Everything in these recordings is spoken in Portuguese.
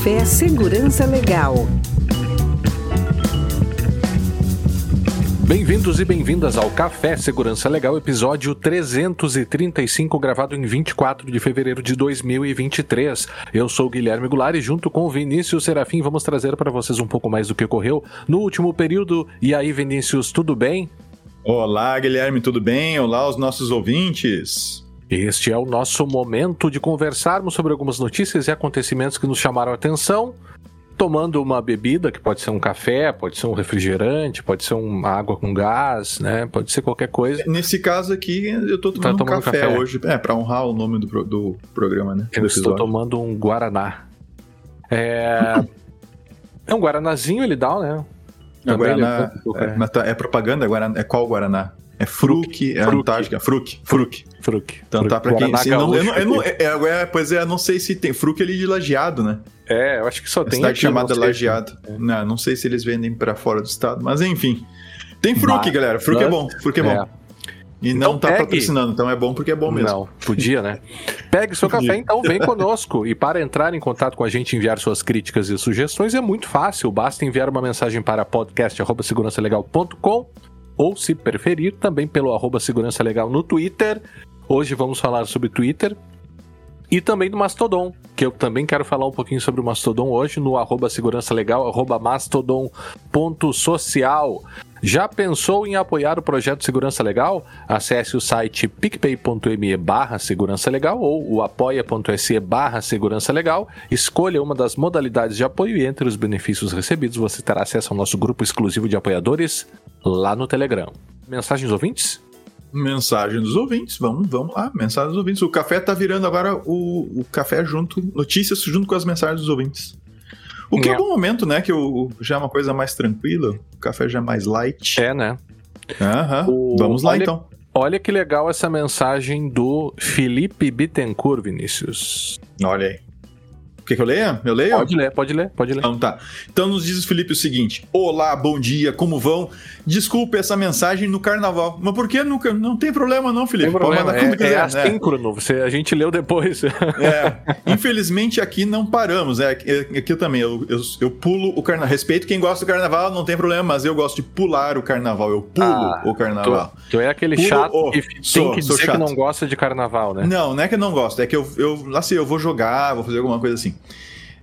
Café Segurança Legal. Bem-vindos e bem-vindas ao Café Segurança Legal, episódio 335, gravado em 24 de fevereiro de 2023. Eu sou o Guilherme Goulart e junto com o Vinícius Serafim vamos trazer para vocês um pouco mais do que ocorreu no último período. E aí, Vinícius, tudo bem? Olá, Guilherme, tudo bem? Olá, os nossos ouvintes. Este é o nosso momento de conversarmos sobre algumas notícias e acontecimentos que nos chamaram a atenção tomando uma bebida, que pode ser um café, pode ser um refrigerante, pode ser uma água com gás, né? Pode ser qualquer coisa. Nesse caso aqui, eu tô tomando, tá tomando um café, café, hoje. É, pra honrar o nome do, do programa, né? Eu estou tomando um Guaraná. É... é um Guaranazinho, ele dá, né? É, Guaraná, é, mas tá, é propaganda? É, Guaraná, é qual Guaraná? É Fruc, é Antártica. Fruc, Fruc. Fruc. Então tá pra quem. Se não, eu não, eu não, é, é, pois é, não sei se tem. Fruc ali de lajeado, né? É, eu acho que só tem. Cidade aqui, chamada Lajeado. É. Não, não sei se eles vendem para fora do estado, mas enfim. Tem Fruc, mas, galera. Fruc é bom. Fruc é bom. É. E então não tá pegue... patrocinando, então é bom porque é bom mesmo. Não, podia, né? Pegue seu café, então vem conosco. E para entrar em contato com a gente, enviar suas críticas e sugestões é muito fácil. Basta enviar uma mensagem para podcast.segurançalegal.com ou, se preferir, também pelo arroba segurança legal no Twitter. Hoje vamos falar sobre Twitter, e também do Mastodon, que eu também quero falar um pouquinho sobre o Mastodon hoje no arroba segurança legal, arroba mastodon.social. Já pensou em apoiar o projeto Segurança Legal? Acesse o site picpay.me barra segurança legal ou o apoia.se barra segurança legal. Escolha uma das modalidades de apoio e entre os benefícios recebidos você terá acesso ao nosso grupo exclusivo de apoiadores lá no Telegram. Mensagens ouvintes? Mensagem dos ouvintes, vamos, vamos lá, mensagem dos ouvintes. O café tá virando agora o, o café junto, notícias junto com as mensagens dos ouvintes. O que é, é um bom momento, né? Que já é uma coisa mais tranquila, o café já é mais light. É, né? Aham, o... vamos lá olha, então. Olha que legal essa mensagem do Felipe Bittencourt, Vinícius. Olha aí. Quer que eu leia? Eu leio? Pode ler, pode ler, pode ler. Então tá. Então nos diz o Felipe o seguinte: Olá, bom dia, como vão? Desculpe essa mensagem no carnaval. Mas por que nunca? Não tem problema, não, Felipe. Tem problema, é, quiser, é né? assíncrono, você, a gente leu depois. É. Infelizmente aqui não paramos. É, aqui eu também. Eu, eu, eu pulo o carnaval. Respeito quem gosta do carnaval, não tem problema, mas eu gosto de pular o carnaval. Eu pulo ah, o carnaval. Tu, tu é aquele pulo, chato oh, que sou, tem que dizer chato. que não gosta de carnaval, né? Não, não é que eu não gosto. É que eu, eu, assim, eu vou jogar, vou fazer alguma coisa assim.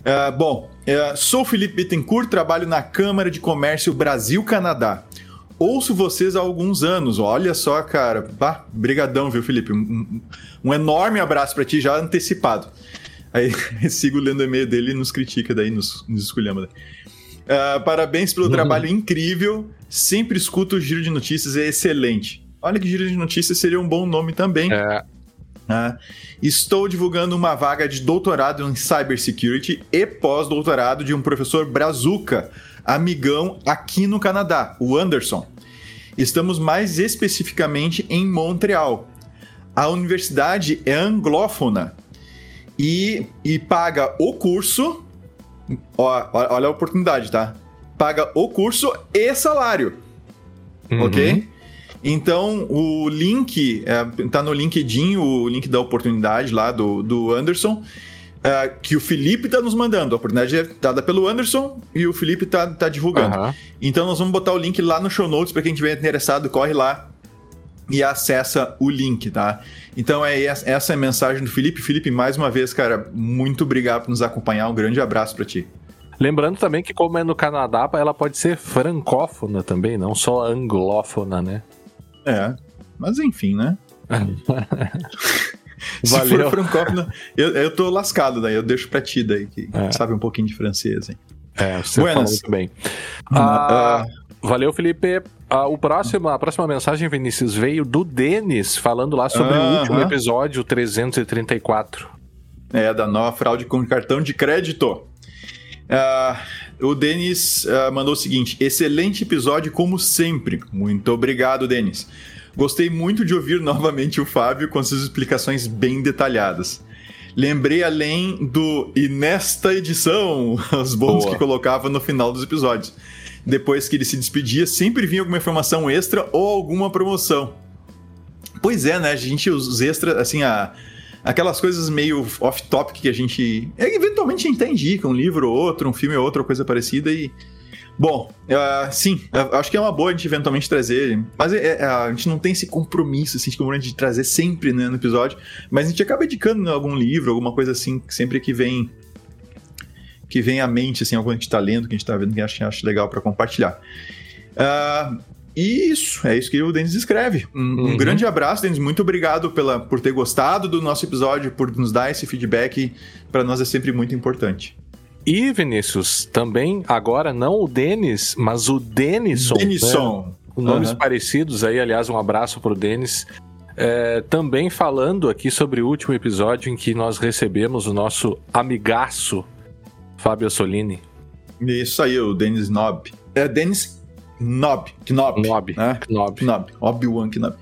Uh, bom, uh, sou Felipe Bittencourt, trabalho na Câmara de Comércio Brasil-Canadá. Ouço vocês há alguns anos, olha só, cara. Bah, brigadão, viu, Felipe? Um, um enorme abraço para ti, já antecipado. Aí sigo lendo o e-mail dele e nos critica daí, nos, nos escolhemos. Uh, parabéns pelo uhum. trabalho incrível. Sempre escuto o Giro de Notícias, é excelente. Olha que Giro de Notícias seria um bom nome também. É. Uh, estou divulgando uma vaga de doutorado em Cybersecurity e pós-doutorado de um professor brazuca, amigão aqui no Canadá, o Anderson. Estamos mais especificamente em Montreal. A universidade é anglófona e, e paga o curso. Ó, olha a oportunidade, tá? Paga o curso e salário. Uhum. Ok? Então, o link, é, tá no LinkedIn, o link da oportunidade lá do, do Anderson, é, que o Felipe tá nos mandando. A oportunidade é dada pelo Anderson e o Felipe tá, tá divulgando. Uhum. Então, nós vamos botar o link lá no show notes para quem tiver interessado, corre lá e acessa o link, tá? Então, é essa é a mensagem do Felipe. Felipe, mais uma vez, cara, muito obrigado por nos acompanhar. Um grande abraço para ti. Lembrando também que, como é no Canadá, ela pode ser francófona também, não só anglófona, né? É, mas enfim, né? Se Valeu. for francófono, eu, eu tô lascado daí, eu deixo pra ti daí, que é. sabe um pouquinho de francês, hein? É, você Buenas. muito bem. Ah, uh, valeu, Felipe. Ah, o próximo, a próxima mensagem, Vinícius, veio do Denis, falando lá sobre o último episódio 334. É, da nova fraude com cartão de crédito. Uh, o Denis uh, mandou o seguinte: excelente episódio, como sempre. Muito obrigado, Denis. Gostei muito de ouvir novamente o Fábio com suas explicações bem detalhadas. Lembrei além do e nesta edição, os bônus que colocava no final dos episódios. Depois que ele se despedia, sempre vinha alguma informação extra ou alguma promoção. Pois é, né? A gente, os extras, assim, a aquelas coisas meio off-topic que a gente. É, eventualmente a gente até indica um livro ou outro, um filme ou outra, coisa parecida e. Bom, uh, sim, acho que é uma boa a gente eventualmente trazer, mas é, é, a gente não tem esse compromisso, assim, de trazer sempre né, no episódio, mas a gente acaba indicando algum livro, alguma coisa assim, sempre que vem que vem à mente, assim, algo que a gente está lendo, que a gente está vendo, que a gente acha legal para compartilhar. Uh, isso, é isso que o Denis escreve. Um, uhum. um, grande abraço, Denis. Muito obrigado pela, por ter gostado do nosso episódio, por nos dar esse feedback. Para nós é sempre muito importante. E, Vinícius, também agora não o Denis, mas o Denison. Denison. Né? Nomes uhum. parecidos aí, aliás, um abraço para o Denis. É, também falando aqui sobre o último episódio em que nós recebemos o nosso amigaço Fábio Solini. Isso aí, o Denis Nob. É Denis Knob. Knob. Knob. Né? Knob. Knob. Obi-Wan Knob.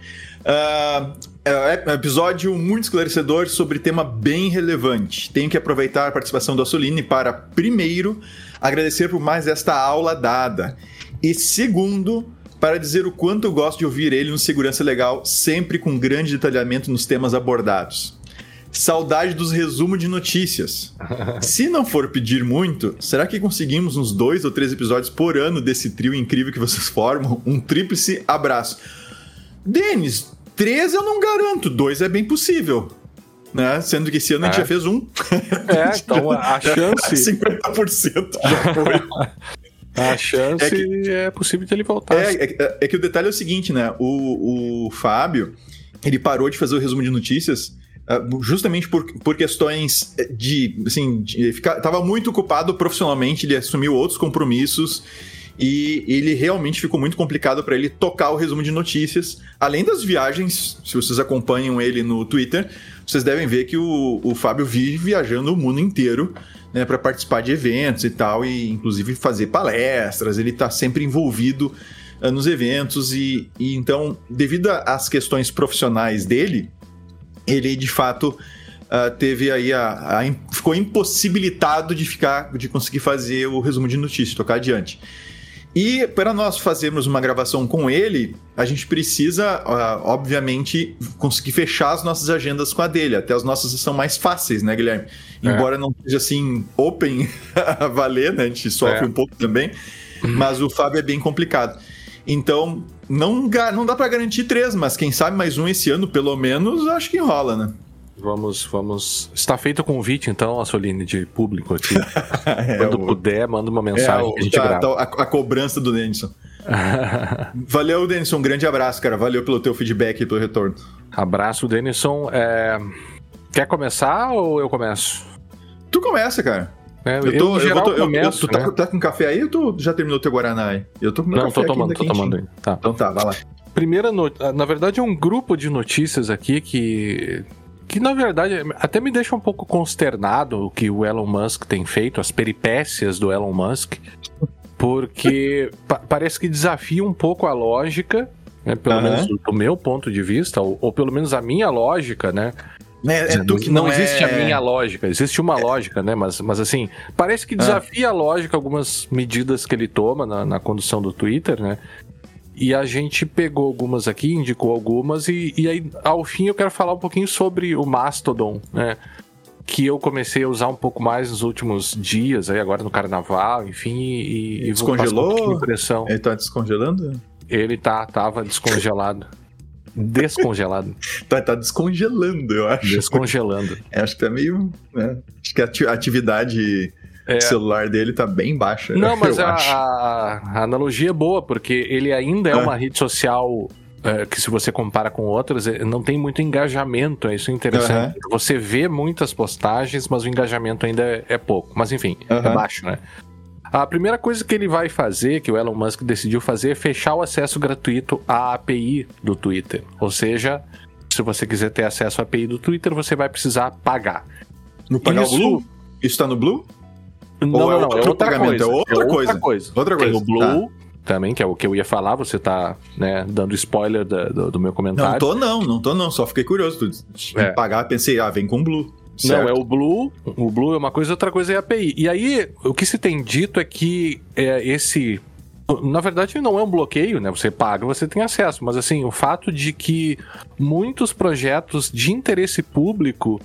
Uh, é um episódio muito esclarecedor sobre tema bem relevante. Tenho que aproveitar a participação do Assolini para, primeiro, agradecer por mais esta aula dada. E segundo, para dizer o quanto eu gosto de ouvir ele no Segurança Legal, sempre com grande detalhamento nos temas abordados. Saudade dos resumos de notícias. Se não for pedir muito, será que conseguimos uns dois ou três episódios por ano desse trio incrível que vocês formam? Um tríplice abraço. Denis, três eu não garanto, dois é bem possível. Né? Sendo que esse ano é. a gente é. já fez um. É, então a chance. 50% já foi. A chance é, que, é possível de ele voltar. É, é, é, que o detalhe é o seguinte, né? O, o Fábio, ele parou de fazer o resumo de notícias ah, justamente por, por questões de, assim, de ficar, tava muito ocupado profissionalmente, ele assumiu outros compromissos e ele realmente ficou muito complicado para ele tocar o resumo de notícias. Além das viagens, se vocês acompanham ele no Twitter, vocês devem ver que o, o Fábio vive viajando o mundo inteiro né, para participar de eventos e tal, e inclusive fazer palestras. Ele está sempre envolvido uh, nos eventos e, e então, devido às questões profissionais dele, ele de fato uh, teve aí a, a, ficou impossibilitado de ficar de conseguir fazer o resumo de notícias, tocar adiante. E para nós fazermos uma gravação com ele, a gente precisa, uh, obviamente, conseguir fechar as nossas agendas com a dele. Até as nossas são mais fáceis, né, Guilherme? É. Embora não seja assim open a valer, né? A gente sofre é. um pouco também. Mas o Fábio é bem complicado. Então, não, não dá para garantir três, mas quem sabe mais um esse ano, pelo menos, acho que enrola, né? Vamos, vamos. Está feito o convite, então, Assoline, de público aqui. é, Quando o... puder, manda uma mensagem é, que a gente tá, grava. Tá, a, a, cobrança do Denison. Valeu, Denison. Um grande abraço, cara. Valeu pelo teu feedback e pelo retorno. Abraço, Denison. É... Quer começar ou eu começo? Tu começa, cara. É, eu tô, eu, tô, começo, eu, tu tá, né? tá, com café aí ou tu já terminou teu Guaraná aí? Eu tô com meu Não, café tô tomando, tô tomando aí. Tá. Então tá, vai lá. Primeira notícia, na verdade é um grupo de notícias aqui que que na verdade até me deixa um pouco consternado o que o Elon Musk tem feito, as peripécias do Elon Musk, porque pa parece que desafia um pouco a lógica, né, pelo uhum. menos do, do, meu ponto de vista, ou, ou, pelo menos a minha lógica, né? É, é não, não existe é... a minha lógica, existe uma é... lógica, né? Mas, mas assim, parece que ah. desafia a lógica algumas medidas que ele toma na, na condução do Twitter, né? E a gente pegou algumas aqui, indicou algumas, e, e aí, ao fim, eu quero falar um pouquinho sobre o Mastodon, né? Que eu comecei a usar um pouco mais nos últimos dias, aí agora no carnaval, enfim, e, e descongelou. Um impressão. Ele tá descongelando? Ele tá, tava descongelado. Descongelado. tá, tá descongelando, eu acho. Descongelando. É, acho que tá meio. Né? Acho que a atividade é. celular dele tá bem baixa. Não, mas a, a, analogia é boa, porque ele ainda é, é. uma rede social é, que se você compara com outras, é, não tem muito engajamento, é isso interessante. Uhum. Você vê muitas postagens, mas o engajamento ainda é, é pouco. Mas enfim, uhum. é baixo, né? A primeira coisa que ele vai fazer, que o Elon Musk decidiu fazer, é fechar o acesso gratuito à API do Twitter. Ou seja, se você quiser ter acesso à API do Twitter, você vai precisar pagar. No pagar Isso... o Blue? Isso tá no Blue? Não, Ou é não, não, é outra pagamento? coisa. É outra, é outra coisa. Outra coisa. Tem o Blue, tá também, que é o que eu ia falar, você tá, né, dando spoiler do, do, do, meu comentário. Não tô não, não tô não, só fiquei curioso. Tu é. pagar, pensei, ah, vem com Blue. Certo. Não, é o Blue. O Blue é uma coisa, outra coisa é a API. E aí, o que se tem dito é que é, esse. Na verdade, não é um bloqueio, né? Você paga, você tem acesso. Mas assim, o fato de que muitos projetos de interesse público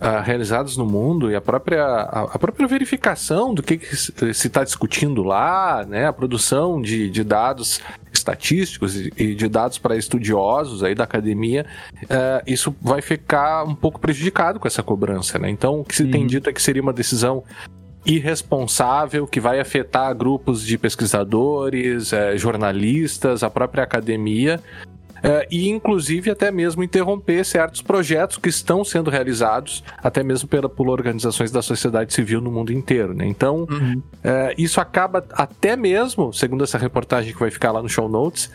uh, realizados no mundo e a própria, a, a própria verificação do que, que se está discutindo lá, né, a produção de, de dados estatísticos e de dados para estudiosos aí da academia, uh, isso vai ficar um pouco prejudicado com essa cobrança, né? Então, o que se uhum. tem dito é que seria uma decisão irresponsável que vai afetar grupos de pesquisadores, eh, jornalistas, a própria academia, uh, e inclusive até mesmo interromper certos projetos que estão sendo realizados, até mesmo pela, por organizações da sociedade civil no mundo inteiro. Né? Então, uhum. uh, isso acaba até mesmo, segundo essa reportagem que vai ficar lá no show notes,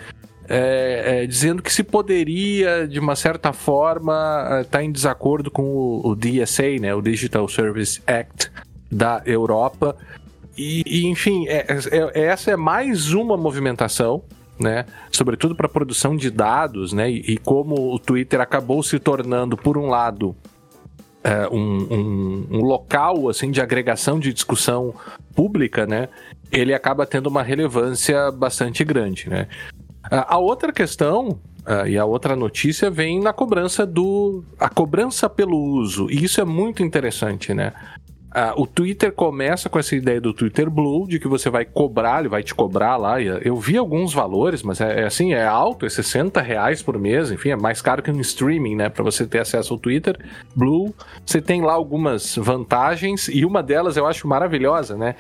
é, é, dizendo que se poderia, de uma certa forma, estar tá em desacordo com o, o, DSA, né, o Digital Service Act da Europa. E, e enfim, é, é, essa é mais uma movimentação né? Sobretudo para produção de dados, né? E, e, como o Twitter acabou se tornando, por um lado, é, um, um, um, local assim de agregação de discussão pública, né? Ele acaba tendo uma relevância bastante grande, né? A outra questão Uh, e a outra notícia vem na cobrança do. a cobrança pelo uso. E isso é muito interessante, né? Uh, o Twitter começa com essa ideia do Twitter Blue, de que você vai cobrar, ele vai te cobrar lá. Eu vi alguns valores, mas é, é, assim, é alto, é 60 reais por mês, enfim, é mais caro que no streaming, né? Para você ter acesso ao Twitter Blue. Você tem lá algumas vantagens, e uma delas eu acho maravilhosa, né?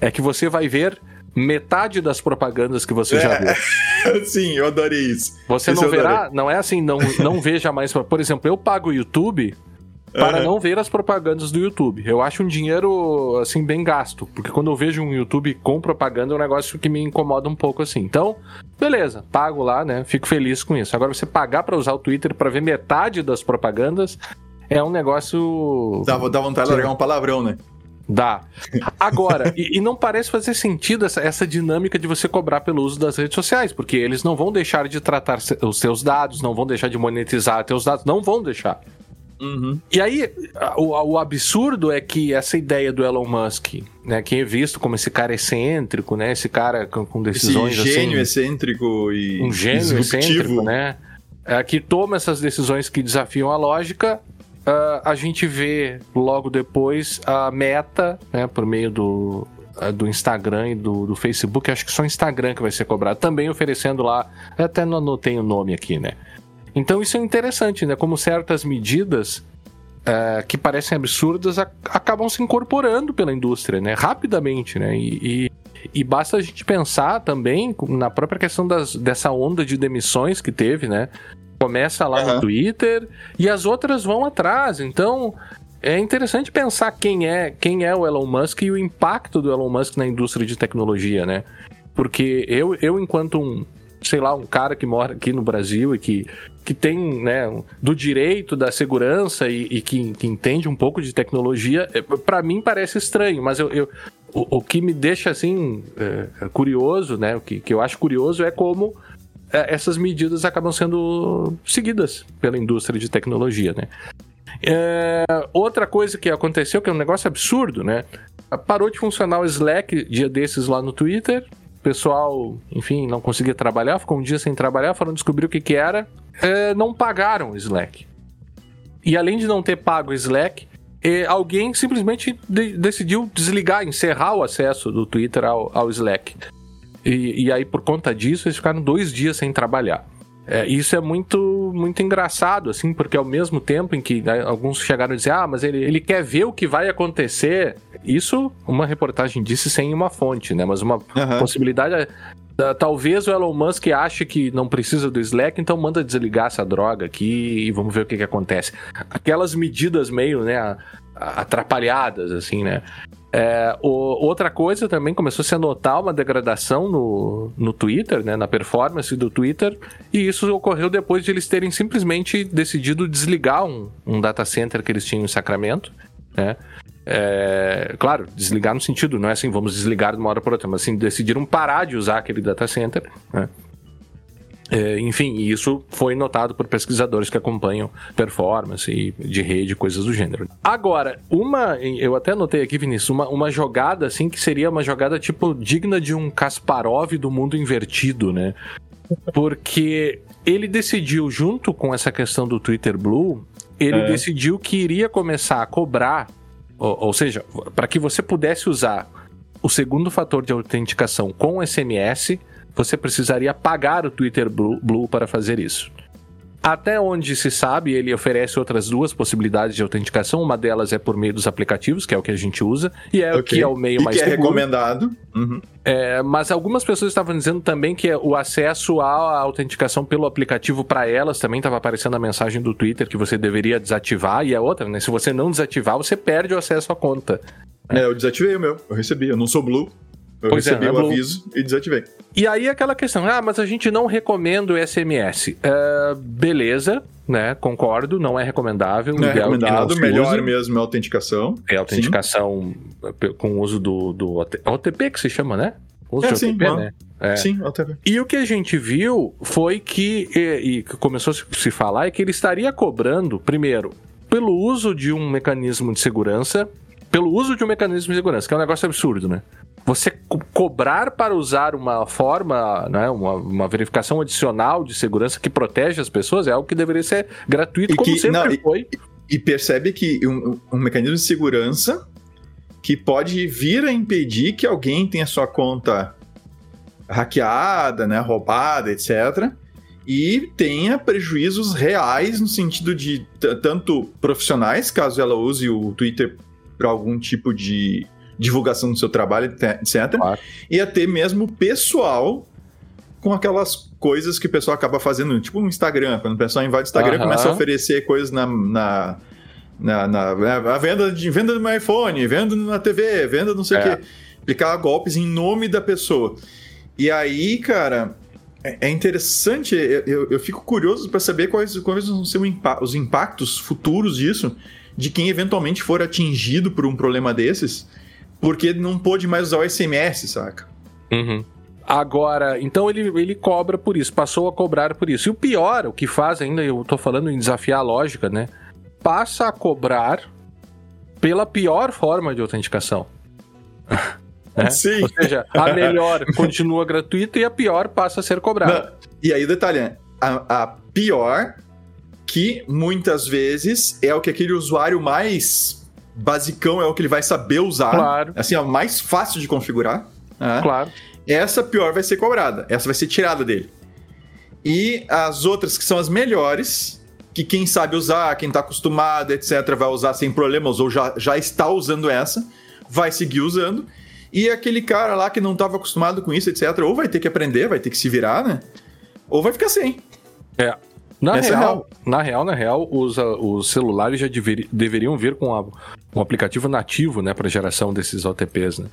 É que você vai ver metade das propagandas que você é. já viu. Sim, eu adorei isso. Você isso não verá, não é assim, não, não veja mais. Por exemplo, eu pago o YouTube para uhum. não ver as propagandas do YouTube. Eu acho um dinheiro, assim, bem gasto, porque quando eu vejo um YouTube com propaganda é um negócio que me incomoda um pouco, assim. Então, beleza, pago lá, né? Fico feliz com isso. Agora, você pagar para usar o Twitter para ver metade das propagandas é um negócio. Dá, dá vontade de largar um palavrão, né? Dá. Agora, e, e, não parece fazer sentido essa, essa dinâmica de você cobrar pelo uso das redes sociais, porque eles não vão deixar de tratar os seus dados, não vão deixar de monetizar seus dados, não vão deixar. Uhum. E aí, o, o, absurdo é que essa ideia do Elon Musk, né, que é visto como esse cara excêntrico, né, esse cara com, com decisões esse gênio assim, excêntrico e um gênio disruptivo. excêntrico, né, é, que toma essas decisões que desafiam a lógica. Uh, a gente vê logo depois a Meta, né, por meio do, uh, do Instagram e do, do Facebook, acho que só o Instagram que vai ser cobrado, também oferecendo lá, até não anotei o nome aqui, né? Então isso é interessante, né? Como certas medidas é, que parecem absurdas acabam se incorporando pela indústria, né? Rapidamente, né? E, e, e, basta a gente pensar também na própria questão das, dessa onda de demissões que teve, né? Começa lá uhum. no Twitter e as outras vão atrás. Então é interessante pensar quem é quem é o Elon Musk e o impacto do Elon Musk na indústria de tecnologia, né? Porque eu, eu enquanto um, sei lá, um cara que mora aqui no Brasil e que, que tem, né, do direito, da segurança e, e que, que, entende um pouco de tecnologia, é, para mim parece estranho, mas eu, eu o, o, que me deixa, assim, é, curioso, né, o que, que eu acho curioso é como é, essas medidas acabam sendo seguidas pela indústria de tecnologia, né. É, outra coisa que aconteceu, que é um negócio absurdo, né? Parou de funcionar o Slack dia desses lá no Twitter pessoal, enfim, não conseguia trabalhar, ficou um dia sem trabalhar, foram descobrir o que, que era, é, não pagaram o Slack. E além de não ter pago o Slack, é, alguém simplesmente de decidiu desligar, encerrar o acesso do Twitter ao, ao Slack. E, e, aí, por conta disso, eles ficaram dois dias sem trabalhar. É, isso é muito, muito engraçado, assim, porque ao mesmo tempo em que né, alguns chegaram a dizer, ah, mas ele, ele quer ver o que vai acontecer. Isso, uma reportagem disse sem uma fonte, né? Mas uma uhum. possibilidade é. Talvez o Elon Musk ache que não precisa do Slack, então manda desligar essa droga aqui e vamos ver o que, que acontece. Aquelas medidas meio, né, atrapalhadas, assim, né? É, o, outra coisa também começou -se a notar uma degradação no, no Twitter, né, na performance do Twitter, e isso ocorreu depois de eles terem simplesmente decidido desligar um, um data center que eles tinham em Sacramento, né? É, claro, desligar no sentido, não é assim, vamos desligar de uma hora para outra, mas assim, decidiram parar de usar aquele data center, né? É, enfim, isso foi notado por pesquisadores que acompanham performance de rede, coisas do gênero. Agora, uma, eu até notei aqui, Vinícius, uma, uma jogada assim que seria uma jogada tipo digna de um Kasparov do mundo invertido, né? Porque ele decidiu, junto com essa questão do Twitter Blue, ele É. decidiu que iria começar a cobrar, ou, ou seja, para que você pudesse usar o segundo fator de autenticação com SMS, você precisaria pagar o Twitter Blue, para fazer isso. Até onde se sabe, ele oferece outras duas possibilidades de autenticação. Uma delas é por meio dos aplicativos, que é o que a gente usa, e é o Ok. que é o meio e mais que é recomendado. Uhum. É, mas algumas pessoas estavam dizendo também que o acesso à autenticação pelo aplicativo para elas também estava aparecendo a mensagem do Twitter que você deveria desativar. E a outra, né? Se você não desativar, você perde o acesso à conta. É, eu desativei o meu. Eu recebi. Eu não sou Blue. Eu Pois é, recebi é o aviso e desativei. E aí aquela questão, ah, mas a gente não recomenda o SMS. É, beleza, né? Concordo, não é recomendável. Não é recomendado. Melhor mesmo é a autenticação. É autenticação eh, com o uso do, do OT- OTP que se chama, né? Uso É, de sim, OTP, mano. né? É. Sim, até E o que a gente viu foi que, e, e começou a se falar, é que ele estaria cobrando, primeiro, pelo uso de um mecanismo de segurança, pelo uso de um mecanismo de segurança, que é um negócio absurdo, né? Você co- cobrar para usar uma forma, né, uma, uma verificação adicional de segurança que protege as pessoas é algo que deveria ser gratuito, E como que- sempre não, e- foi. E percebe que um, um mecanismo de segurança que pode vir a impedir que alguém tenha sua conta hackeada, né, roubada, etc. E tenha prejuízos reais no sentido de tanto profissionais, caso ela use o Twitter para algum tipo de divulgação do seu trabalho, etc. Claro. E até mesmo pessoal com aquelas coisas que o pessoal acaba fazendo, tipo no Instagram. Quando o pessoal invade o Instagram, Aham. começa a oferecer coisas na. na na, na- a venda de venda do meu iPhone, venda na TV, venda não sei o É. quê. Aplicar golpes em nome da pessoa. E aí, cara, é é interessante, eu, eu- fico curioso para saber quais, quais vão ser os impactos futuros disso, de quem eventualmente for atingido por um problema desses, porque não pôde mais usar o SMS, saca? Uhum. Agora, então ele, ele cobra por isso, passou a cobrar por isso. E o pior, o que faz ainda, eu tô falando em desafiar a lógica, né? Passa a cobrar pela pior forma de autenticação. Né? Sim. Ou seja, a melhor continua gratuita e a pior passa a ser cobrada. Não, E aí o detalhe, né? a, a pior, que muitas vezes é o que aquele usuário mais basicão é o que ele vai saber usar. Claro. Assim, é o mais fácil de configurar. né? Claro. Essa pior vai ser cobrada. Essa vai ser tirada dele. E as outras que são as melhores, que quem sabe usar, quem tá acostumado, etc., vai usar sem problemas, ou já, já está usando essa, vai seguir usando. E aquele cara lá que não estava acostumado com isso, etc., ou vai ter que aprender, vai ter que se virar, né? Ou vai ficar sem. É. Na Essa é real, na real, na real, os, ah, os celulares já deveri- deveriam vir com a- um aplicativo nativo, né, para geração desses OTPs, né?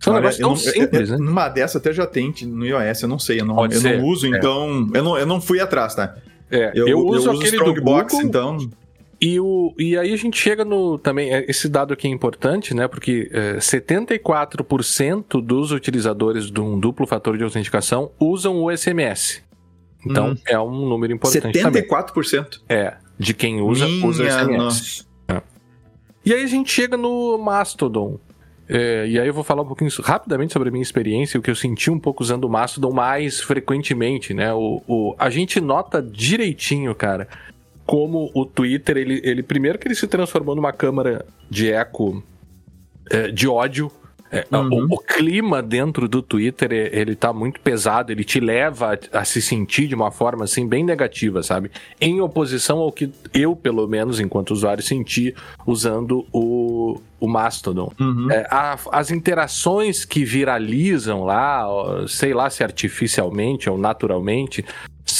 São um negócio tão eu não- eu- simples, eu- né? Numa dessa até já tem no iOS, eu não sei, eu não, Pode eu ser, não uso, é. então. Eu, não, eu não fui atrás, tá? É, Eu, eu, uso eu aquele do Strongbox, Google, então. E, o, e aí a gente chega no. Também, é, esse dado aqui é importante, né? Porque é, 74% dos utilizadores de um duplo fator de autenticação usam o SMS. Então Hum. é um número importante também. 74%. É, de quem usa, usa Minha SMS. nossa. E aí a gente chega no Mastodon. É, e aí eu vou falar um pouquinho rapidamente sobre a minha experiência, o que eu senti um pouco usando o Mastodon mais frequentemente, né? O, o- a gente nota direitinho, cara, como o Twitter, ele, ele primeiro que ele se transformou numa câmara de eco é, de ódio. É, Uhum. o, o clima dentro do Twitter, é- ele tá muito pesado, ele te leva a, a se sentir de uma forma, assim, bem negativa, sabe? Em oposição ao que eu, pelo menos, enquanto usuário, senti usando o, o Mastodon. Uhum. É, a- as interações que viralizam lá, sei lá se artificialmente ou naturalmente,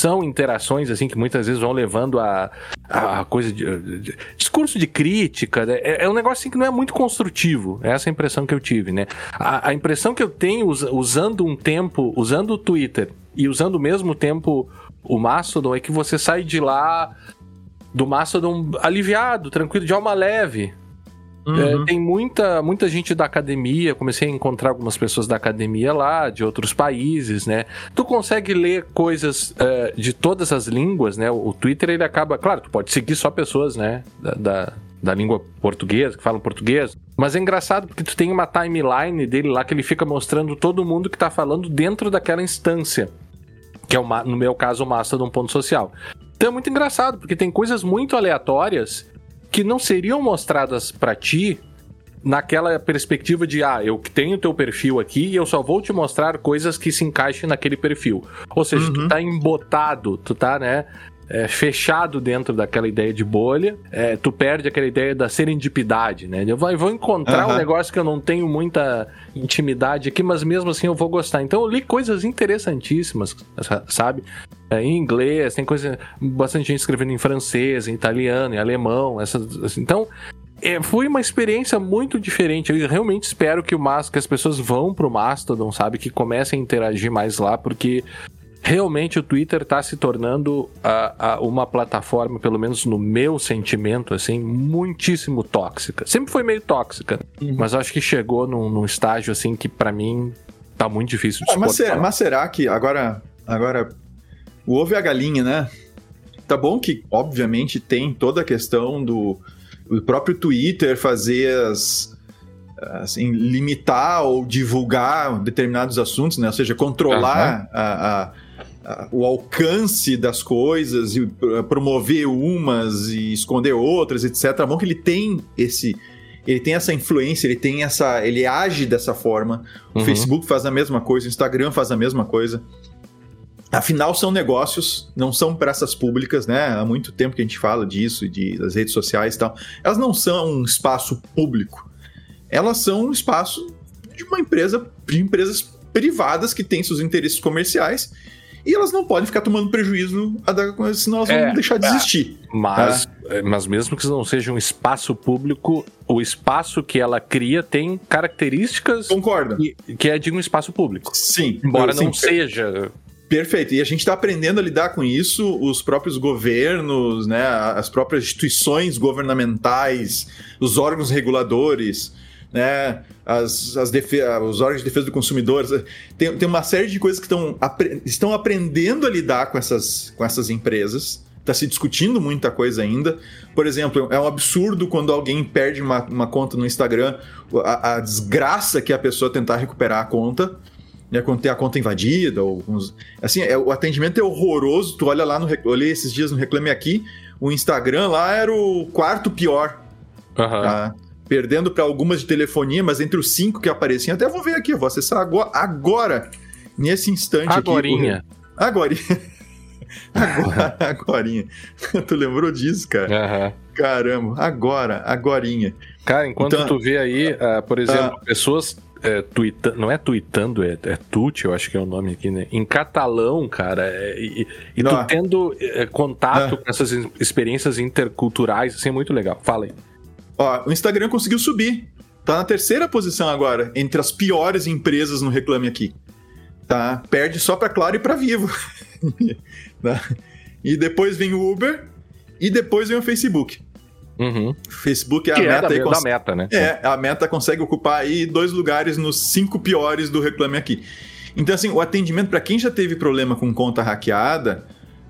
são interações assim que muitas vezes vão levando a, a coisa de, de- discurso de crítica. né? É, é um negócio assim que não é muito construtivo. É essa a impressão que eu tive, né? A, a impressão que eu tenho us- usando um tempo, usando o Twitter e usando ao mesmo tempo o Mastodon é que você sai de lá do Mastodon aliviado, tranquilo, de alma leve. É, Uhum. tem muita, muita gente da academia, comecei a encontrar algumas pessoas da academia lá, de outros países, né? Tu consegue ler coisas é, de todas as línguas, né? O Twitter, ele acaba... Claro, tu pode seguir só pessoas, né? Da, da, da língua portuguesa, que falam português. Mas é engraçado porque tu tem uma timeline dele lá que ele fica mostrando todo mundo que tá falando dentro daquela instância. Que é, o, ma- no meu caso, o Mastodon ponto social. Então é muito engraçado, porque tem coisas muito aleatórias que não seriam mostradas para ti naquela perspectiva de, ah, eu tenho teu perfil aqui e eu só vou te mostrar coisas que se encaixem naquele perfil. Ou seja, uhum. tu tá embotado, tu tá, né, é, fechado dentro daquela ideia de bolha, é, tu perde aquela ideia da serendipidade, né? Eu vou, eu vou encontrar uhum. um negócio que eu não tenho muita intimidade aqui, mas mesmo assim eu vou gostar. Então eu li coisas interessantíssimas, sabe? É, em inglês, tem coisa, bastante gente escrevendo em francês, em italiano, em alemão, essas, assim. então é, foi uma experiência muito diferente. Eu realmente espero que o Mas, que as pessoas vão pro Mastodon, sabe? Que comecem a interagir mais lá, porque realmente o Twitter está se tornando a, a, uma plataforma, pelo menos no meu sentimento, assim, muitíssimo tóxica. Sempre foi meio tóxica, uhum. mas acho que chegou num, num estágio assim que para mim tá muito difícil de ah, mas, será, mas será que agora, agora o ovo e a galinha, né? Tá bom que, obviamente, tem toda a questão do o próprio Twitter fazer as assim, limitar ou divulgar determinados assuntos, né? Ou seja, controlar uhum. a, a, o alcance das coisas e promover umas e esconder outras, etc. É bom que ele tem esse ele tem essa influência, ele tem essa, ele age dessa forma. O uhum. Facebook faz a mesma coisa, o Instagram faz a mesma coisa. Afinal, são negócios, não são praças públicas, né? Há muito tempo que a gente fala disso, de, das redes sociais e tal. Elas não são um espaço público. Elas são um espaço de uma empresa, de empresas privadas que têm seus interesses comerciais e elas não podem ficar tomando prejuízo, senão elas é, vão deixar de é. existir. Mas, tá? mas mesmo que não seja um espaço público, o espaço que ela cria tem características Concordo. Que, que é de um espaço público. Sim. Embora não seja Perfeito. E a gente está aprendendo a lidar com isso, os próprios governos, né, as próprias instituições governamentais, os órgãos reguladores, né, as, as os órgãos de defesa do consumidor. Tem, tem uma série de coisas que estão, apre estão aprendendo a lidar com essas, com essas empresas. Está se discutindo muita coisa ainda. Por exemplo, é um absurdo quando alguém perde uma, uma conta no Instagram, a, a desgraça que é a pessoa tentar recuperar a conta né, quando tem a conta invadida, ou uns, assim, é, o atendimento é horroroso. Tu olha lá no, olhei esses dias no Reclame Aqui, o Instagram lá era o quarto pior. Uhum. Tá? Perdendo para algumas de telefonia, mas entre os cinco que apareciam, até vou ver aqui, vou acessar agora, agora nesse instante Agorinha. aqui. Agorinha. Agora, agorinha. tu lembrou disso, cara? Uhum. Caramba, agora, agorinha. Cara, enquanto então, tu vê aí, uh, por exemplo, uh, pessoas é, tuita, não é tweetando, é, é tute, eu acho que é o nome aqui, né? Em catalão, cara, é, e, e tu tendo é, contato com essas experiências interculturais, assim, é muito legal. Fala aí. Ó, o Instagram conseguiu subir. Tá na terceira posição agora, entre as piores empresas no Reclame Aqui. Tá? Perde só pra Claro e pra Vivo. tá? E depois vem o Uber e depois vem o Facebook. Uhum. Facebook é a que meta. É da, cons... da meta, né? É, a meta consegue ocupar aí dois lugares nos cinco piores do Reclame Aqui. Então, assim, o atendimento, para quem já teve problema com conta hackeada,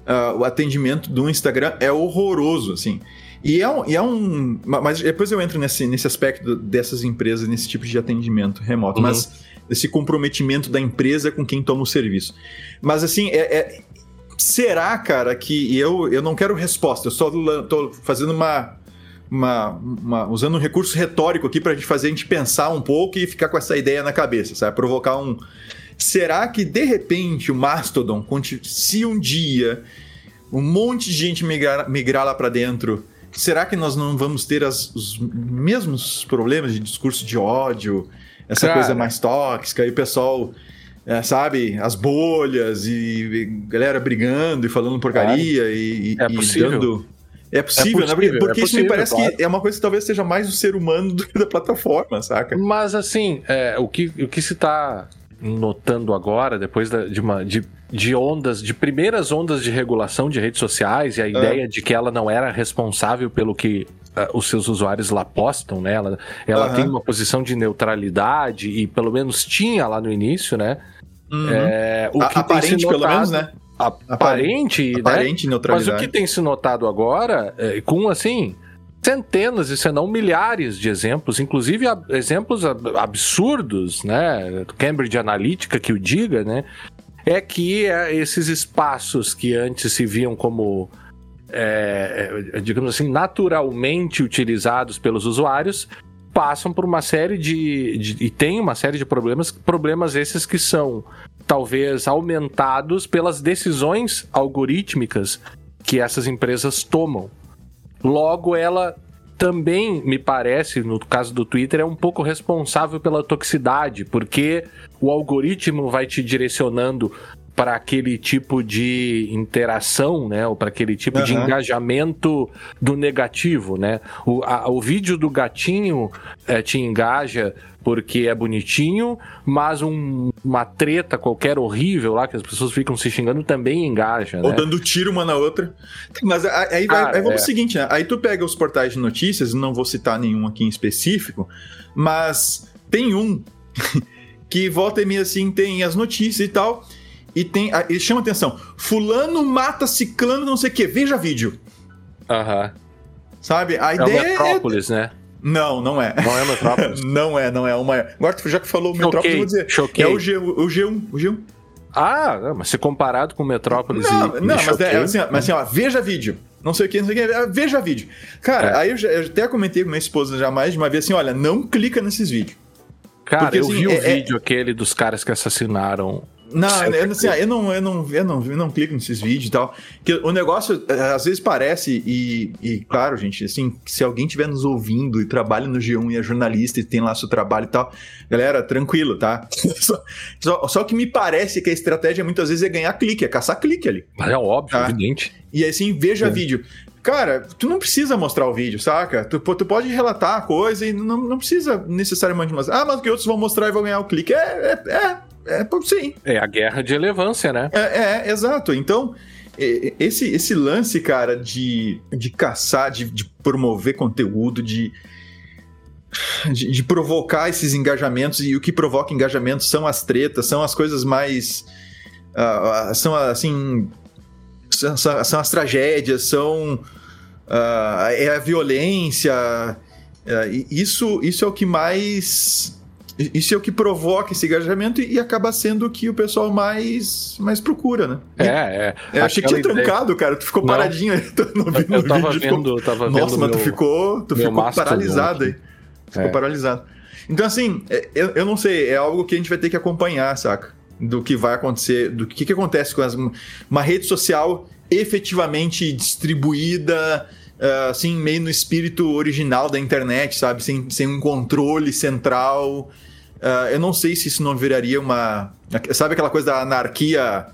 uh, o atendimento do Instagram é horroroso, assim. E é, um, e é um. Mas depois eu entro nesse, nesse aspecto dessas empresas, nesse tipo de atendimento remoto. Uhum. Mas esse comprometimento da empresa com quem toma o serviço. Mas assim, é, é, será, cara, que eu, eu não quero resposta, eu só tô fazendo uma, uma, uma, usando um recurso retórico aqui para a gente fazer a gente pensar um pouco e ficar com essa ideia na cabeça, sabe? Provocar um. Será que de repente o Mastodon, se um dia um monte de gente migrar, migrar lá para dentro, será que nós não vamos ter as, os mesmos problemas de discurso de ódio, essa Cara. coisa mais tóxica, e o pessoal. É, sabe, as bolhas e, galera brigando e falando porcaria e, é e dando é possível, é possível né? Porque, é possível, isso me parece claro. que é uma coisa que talvez seja mais do ser humano do que da plataforma, saca? Mas assim, é, o, que, o que se está notando agora, depois da, de, uma, de, de ondas, de primeiras ondas de regulação de redes sociais e a ideia de que ela não era responsável pelo que uh, os seus usuários lá postam, né? Ela, ela uhum. tem uma posição de neutralidade e pelo menos tinha lá no início, né? Uhum. É, o que Aparente, notado, pelo menos, né? Aparente, aparente né? neutralidade. Mas o que tem se notado agora, é, com assim, centenas e se não milhares de exemplos, inclusive exemplos absurdos, né? Cambridge Analytica que o diga, né? É que é, esses espaços que antes se viam como é, é, digamos assim, naturalmente utilizados pelos usuários, passam por uma série de, de, e tem uma série de problemas, problemas esses que são talvez aumentados pelas decisões algorítmicas que essas empresas tomam. Logo, ela também me parece, no caso do Twitter, é um pouco responsável pela toxicidade, porque o algoritmo vai te direcionando para aquele tipo de interação, né, ou para aquele tipo uhum. de engajamento do negativo, né? O, a, o vídeo do gatinho é, te engaja porque é bonitinho, mas um, uma treta qualquer horrível lá que as pessoas ficam se xingando também engaja, né? Ou dando tiro uma na outra. Mas aí, vai, aí vamos é. seguinte, né? Aí tu pega os portais de notícias, não vou citar nenhum aqui em específico, mas tem um que volta e meia assim, tem as notícias e tal. E tem. Ele chama atenção. Fulano mata ciclano, não sei o quê. Veja vídeo. Aham. Sabe? A é ideia. É Metrópolis, é... né? Não, não é. Não é Metrópolis. não é, não é. Uma... Agora, já que falou choquei, Metrópolis, eu vou dizer. Choquei. É o, G, o G1. O G1. Ah, mas se comparado com Metrópolis não, e. Não, mas, é, assim, mas assim, ó, veja vídeo. Não sei o que, não sei o que. Veja vídeo. Cara, é. aí eu, já, eu, até comentei com minha esposa já mais de uma vez assim: olha, não clica nesses vídeos. Cara, Porque, eu assim, vi o é, vídeo aquele dos caras que assassinaram não, eu, assim, eu, não, eu, não, eu, não, eu não clico nesses vídeos e tal. Que o negócio, é, às vezes parece, e, e claro, gente, assim, se alguém estiver nos ouvindo e trabalha no G1 e é jornalista e tem lá seu trabalho e tal, galera, tranquilo, tá? só, só, só, que me parece que a estratégia muitas vezes é ganhar clique, é caçar clique ali. É óbvio, tá? evidente. E assim, veja é. vídeo. Cara, tu não precisa mostrar o vídeo, saca? Tu, tu pode relatar a coisa e não, não precisa necessariamente mostrar. Ah, mas que outros vão mostrar e vão ganhar o clique. É, é, é, é, sim. É a guerra de relevância, né? É, é exato. Então, esse, esse lance, cara, de, de caçar, de, de promover conteúdo, de, de, de, provocar esses engajamentos, e o que provoca engajamentos são as tretas, são as coisas mais. Uh, são assim. São, são, as tragédias, são. Uh, é a violência. Uh, isso, isso é o que mais isso é o que provoca esse engajamento e, acaba sendo o que o pessoal mais, mais procura, né? É, é. é achei que tinha ideia... trancado, cara. Tu ficou paradinho aí eu, eu tava vídeo. Vendo, ficou... tava Nossa, vendo mas meu, tu ficou, tu ficou paralisado aí. Ficou é. paralisado. Então, assim, é, eu, eu não sei, é algo que a gente vai ter que acompanhar, saca? Do que vai acontecer, do que, que acontece com as, uma rede social efetivamente distribuída, uh, assim, meio no espírito original da internet, sabe? Sem, sem um controle central. Uh, eu não sei se isso não viraria uma. Sabe aquela coisa da anarquia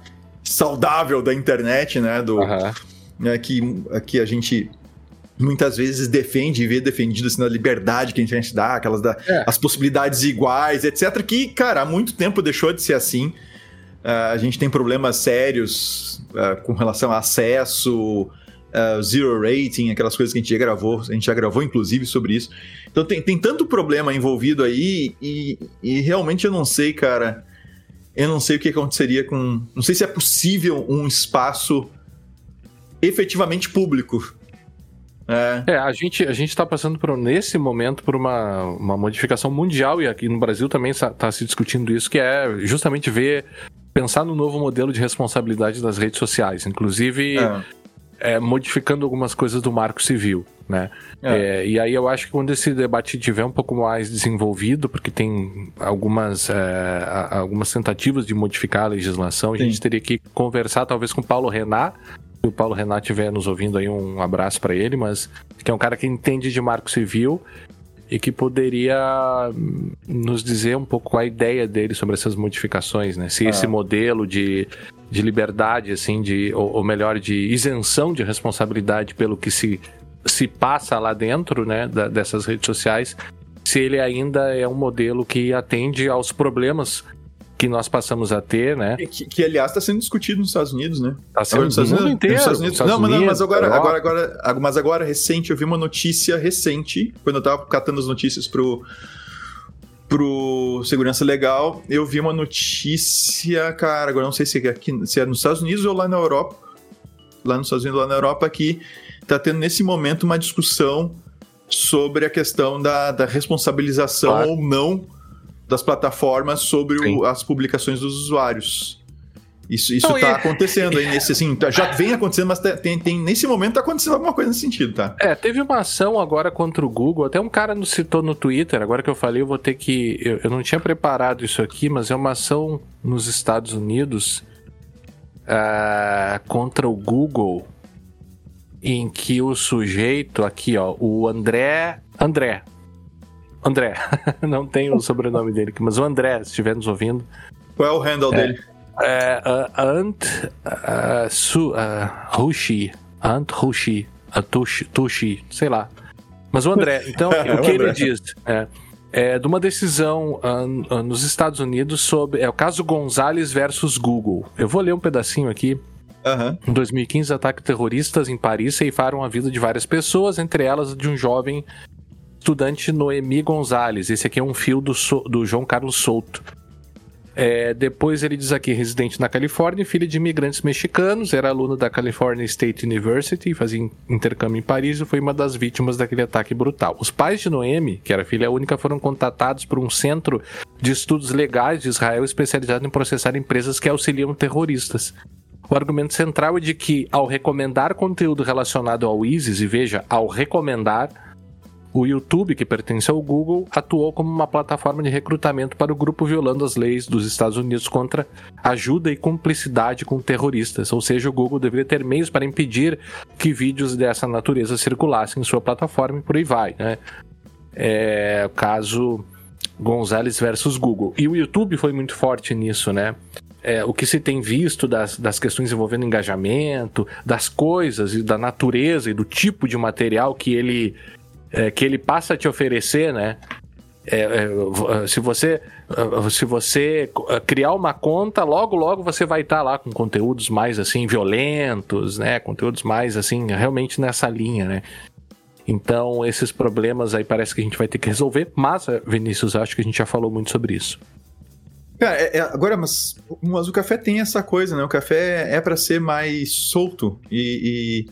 saudável da internet, né? Do, uhum. né, que, que a gente muitas vezes defende e vê defendido assim, na liberdade que a internet dá, aquelas da, é. as possibilidades iguais, etc. Que, cara, há muito tempo deixou de ser assim. Uh, a gente tem problemas sérios uh, com relação a acesso, uh, zero rating, aquelas coisas que a gente já gravou, a gente já gravou inclusive sobre isso. Então tem, tem tanto problema envolvido aí e, e realmente eu não sei, cara. Eu não sei o que aconteceria com. Não sei se é possível um espaço efetivamente público. É. é, a gente a gente está passando por nesse momento por uma, uma modificação mundial e aqui no Brasil também está se discutindo isso, que é justamente ver pensar no novo modelo de responsabilidade das redes sociais, inclusive é é, modificando algumas coisas do marco civil, né? É. É, e aí eu acho que quando esse debate tiver um pouco mais desenvolvido, porque tem algumas, é, algumas tentativas de modificar a legislação, Sim. a gente teria que conversar talvez com o Paulo Renat, se o Paulo Renat estiver nos ouvindo aí, um abraço para ele, mas que é um cara que entende de marco civil e que poderia nos dizer um pouco a ideia dele sobre essas modificações, né? Se esse modelo de de liberdade, assim, de, ou, ou, melhor, de isenção de responsabilidade pelo que se, se passa lá dentro, né, da, dessas redes sociais, se ele ainda é um modelo que atende aos problemas que nós passamos a ter, né? Que, que aliás, está sendo discutido nos Estados Unidos, né? Está sendo nos Estados Unidos, inteiro. Estados Unidos. Estados não, Unidos, não, mas agora, agora, agora, mas agora recente, eu vi uma notícia recente, quando eu estava catando as notícias pro pro Segurança Legal, eu vi uma notícia, cara, agora não sei se é, aqui, se é nos Estados Unidos ou lá na Europa, lá nos Estados Unidos, lá na Europa, que tá tendo nesse momento uma discussão sobre a questão da, da responsabilização claro. ou não das plataformas sobre o, as publicações dos usuários. Isso, isso Não, tá e- acontecendo aí nesse, assim, tá- já vem acontecendo, mas tem, tem, nesse momento tá acontecendo alguma coisa nesse sentido, tá? É, teve uma ação agora contra o Google. Até um cara nos citou no Twitter. Agora que eu falei, eu vou ter que. Eu, eu não tinha preparado isso aqui, mas é uma ação nos Estados Unidos ah, contra o Google, em que o sujeito aqui, ó, o André. André. André. não tem o sobrenome dele aqui, mas o André, se estiver nos ouvindo. Qual é o handle dele? É, uh, Ant uh, Su, uh, Hushi. Ant Hushi. A Tushi, sei lá. Mas o André, então, É, o o que ele diz? É, é de uma decisão ah, nos Estados Unidos sobre. É o caso Gonzalez versus Google. Eu vou ler um pedacinho aqui. Aham. Em 2015, ataques terroristas em Paris ceifaram a vida de várias pessoas, entre elas de um jovem estudante Noemi Gonzalez. Esse aqui é um fio do, So- do João Carlos Souto. É, depois ele diz aqui, residente na Califórnia, filho de imigrantes mexicanos, era aluno da California State University, fazia in- intercâmbio em Paris e foi uma das vítimas daquele ataque brutal. Os pais de Noemi, que era filha única, foram contatados por um centro de estudos legais de Israel especializado em processar empresas que auxiliam terroristas. O argumento central é de que, ao recomendar conteúdo relacionado ao ISIS, e veja, ao recomendar, o YouTube, que pertence ao Google, atuou como uma plataforma de recrutamento para o grupo violando as leis dos Estados Unidos contra ajuda e cumplicidade com terroristas. Ou seja, o Google deveria ter meios para impedir que vídeos dessa natureza circulassem em sua plataforma e por aí vai, né? É caso Gonzalez versus Google. E o YouTube foi muito forte nisso, né? É, o que se tem visto das, das questões envolvendo engajamento, das coisas e da natureza e do tipo de material que ele, é, que ele passa a te oferecer, né? É, é, se você se você eh, criar uma conta, logo logo você vai estar lá com conteúdos mais assim violentos, né? Conteúdos mais assim realmente nessa linha, né? Então esses problemas aí parece que a gente vai ter que resolver. Mas eh, Vinícius, acho que a gente já falou muito sobre isso. Cara, é- é- agora, mas, mas o café tem essa coisa, né? O café é pra ser mais solto e,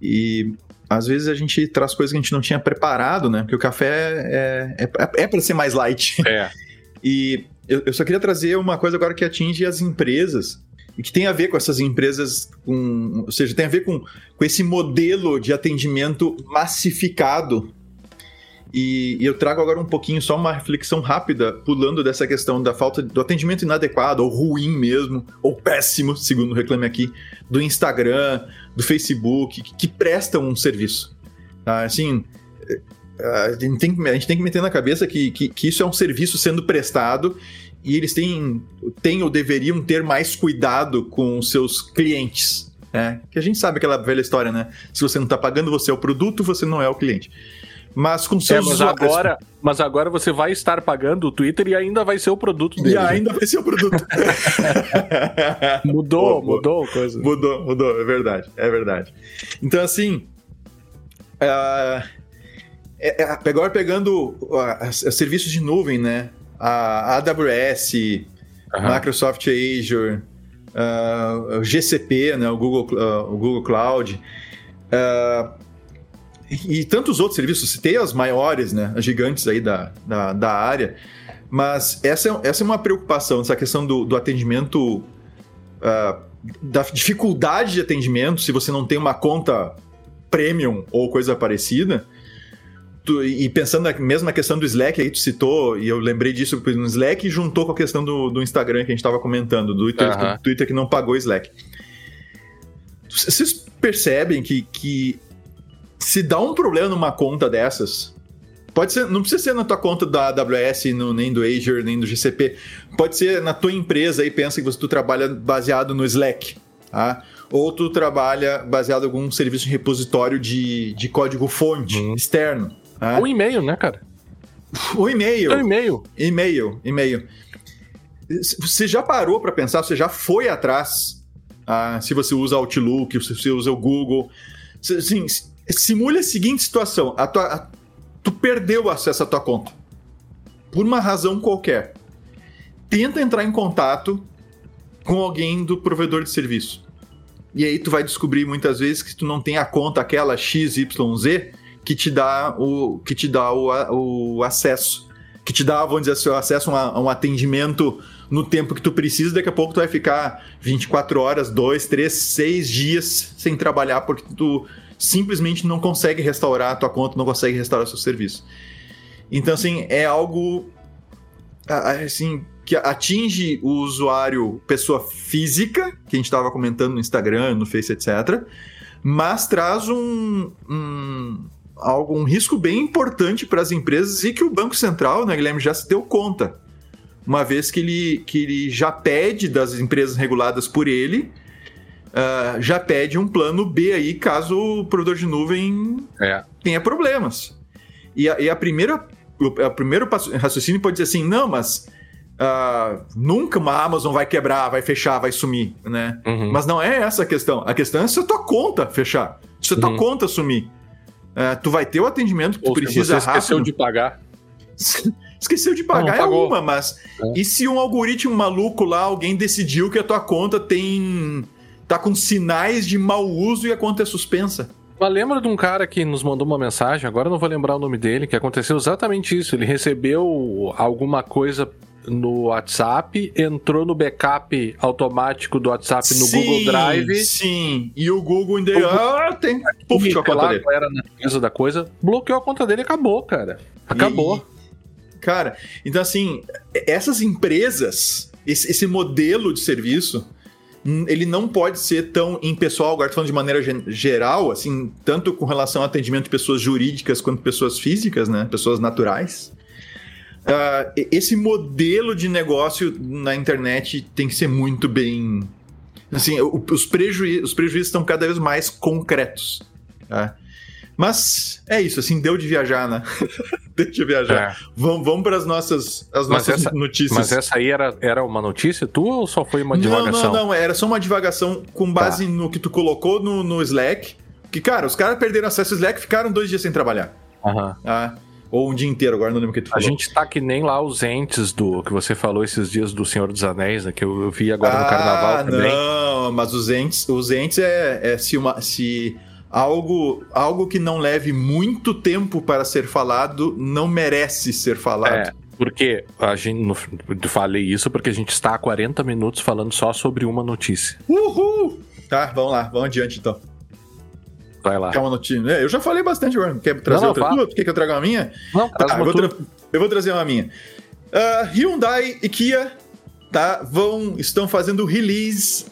e, e às vezes a gente traz coisas que a gente não tinha preparado, né? Porque o café é, é, é para ser mais light. É. E eu, eu só queria trazer uma coisa agora que atinge as empresas e que tem a ver com essas empresas, com, ou seja, tem a ver com, com esse modelo de atendimento massificado. E, e eu trago agora um pouquinho, só uma reflexão rápida, pulando dessa questão da falta do atendimento inadequado, ou ruim mesmo, ou péssimo, segundo o Reclame Aqui, do Instagram, do Facebook, que, que prestam um serviço. Tá? Assim, a gente, tem, a gente tem que meter na cabeça que, que, que isso é um serviço sendo prestado e eles têm, têm ou deveriam ter mais cuidado com os seus clientes. Né? Que a gente sabe aquela velha história, né? Se você não está pagando, você é o produto, você não é o cliente. Mas com É, seus mas usuários- agora, mas agora você vai estar pagando o Twitter e ainda vai ser o produto E dele. né? ainda vai ser o produto. Mudou, boa. mudou a coisa. Mudou, mudou, é verdade, é verdade. Então, assim. ah, é- é- agora pegando os os serviços de nuvem, né? A AWS. Microsoft Azure, ah, o GCP, né? o, Google, ah, o Google Cloud. ah, e tantos outros serviços, citei as maiores, né? As gigantes aí da, da, da área. Mas essa é, essa é uma preocupação, essa questão do, do atendimento ah, da dificuldade de atendimento, se você não tem uma conta premium ou coisa parecida. Tu- e pensando na mesma questão do Slack, aí tu citou, e eu lembrei disso no Slack, e juntou com a questão do, do Instagram que a gente estava comentando, do Twitter, Aham. do Twitter que não pagou Slack. Vocês percebem que, que se dá um problema numa conta dessas, pode ser, não precisa ser na tua conta da AWS, no- nem do Azure, nem do GCP, pode ser na tua empresa aí, pensa que você tu trabalha baseado no Slack, tá? Ou tu trabalha baseado em algum serviço de repositório de, de código-fonte Uhum. externo. tá? O e-mail, né, cara? O e-mail. É o e-mail. E-mail, e-mail. Você já parou para pensar, você já foi atrás, ah, se você usa Outlook, se você usa o Google. Se- Assim, simule a seguinte situação: a tua- a- tu perdeu o acesso à tua conta. Por uma razão qualquer. Tenta entrar em contato com alguém do provedor de serviço. E aí tu vai descobrir muitas vezes que tu não tem a conta aquela XYZ que te dá o, que te dá o, a- o acesso que te dá, vamos dizer, acesso a um atendimento no tempo que tu precisa, daqui a pouco tu vai ficar 24 horas, 2, 3, 6 dias sem trabalhar porque tu simplesmente não consegue restaurar a tua conta, não consegue restaurar seu serviço. Então, assim, é algo assim que atinge o usuário pessoa física, que a gente estava comentando no Instagram, no Face, etc., mas traz um, um algo, um risco bem importante para as empresas e que o Banco Central, né, Guilherme, já se deu conta. Uma vez que ele, que ele já pede das empresas reguladas por ele, uh, já pede um plano B aí, caso o provedor de nuvem é. tenha problemas. E a, e a primeira, o primeiro raciocínio pode dizer assim, não, mas Uh, nunca uma Amazon vai quebrar, vai fechar, vai sumir, né? Uhum. Mas não é essa a questão. A questão é se a tua conta fechar, se a tua uhum. conta sumir. Uh, tu vai ter o atendimento que Ou tu precisa você esqueceu rápido. de pagar. esqueceu de pagar não é uma, mas é. e se um algoritmo maluco lá, alguém decidiu que a tua conta tem tá com sinais de mau uso e a conta é suspensa? Mas lembra de um cara que nos mandou uma mensagem, agora não vou lembrar o nome dele, que aconteceu exatamente isso. Ele recebeu alguma coisa no WhatsApp, entrou no backup automático do WhatsApp no sim, Google Drive. Sim, e o Google ainda. O ah, tem. Puf, a conta dele. era na natureza da coisa, bloqueou a conta dele e acabou, cara. Acabou. E, cara, então assim, essas empresas, esse, esse modelo de serviço ele não pode ser tão impessoal, agora falando de maneira geral, assim, tanto com relação ao atendimento de pessoas jurídicas quanto pessoas físicas, né? Pessoas naturais. Uh, esse modelo de negócio na internet tem que ser muito bem. Assim, os, prejuí os prejuízos estão cada vez mais concretos. Tá? Mas é isso, assim, deu de viajar, né? deu de viajar. É. Vamos, vamos para as nossas, as nossas essa, notícias. Mas essa aí era, era uma notícia tua ou só foi uma divagação? Não, não, não. Era só uma divagação com base tá. no que tu colocou no, no Slack. Que, cara, os caras perderam acesso ao Slack e ficaram dois dias sem trabalhar. Uhum. Ah, ou um dia inteiro, agora não lembro o que tu falou. A gente tá que nem lá os entes do que você falou esses dias do Senhor dos Anéis, né? Que eu, eu vi agora ah, no carnaval também. Não, mas os entes, os entes é, é se uma. Se algo, algo que não leve muito tempo para ser falado não merece ser falado. É, porque a gente. No, falei isso porque a gente está há 40 minutos falando só sobre uma notícia. Uhul! Tá, vamos lá, vamos adiante então. Vai lá. Quer uma notícia? É, eu já falei bastante agora. Quer trazer não, outra tua? Quer que eu traga uma minha? Não, tá, eu, vou tra eu vou trazer uma minha. Uh, Hyundai e Kia tá, vão, estão fazendo release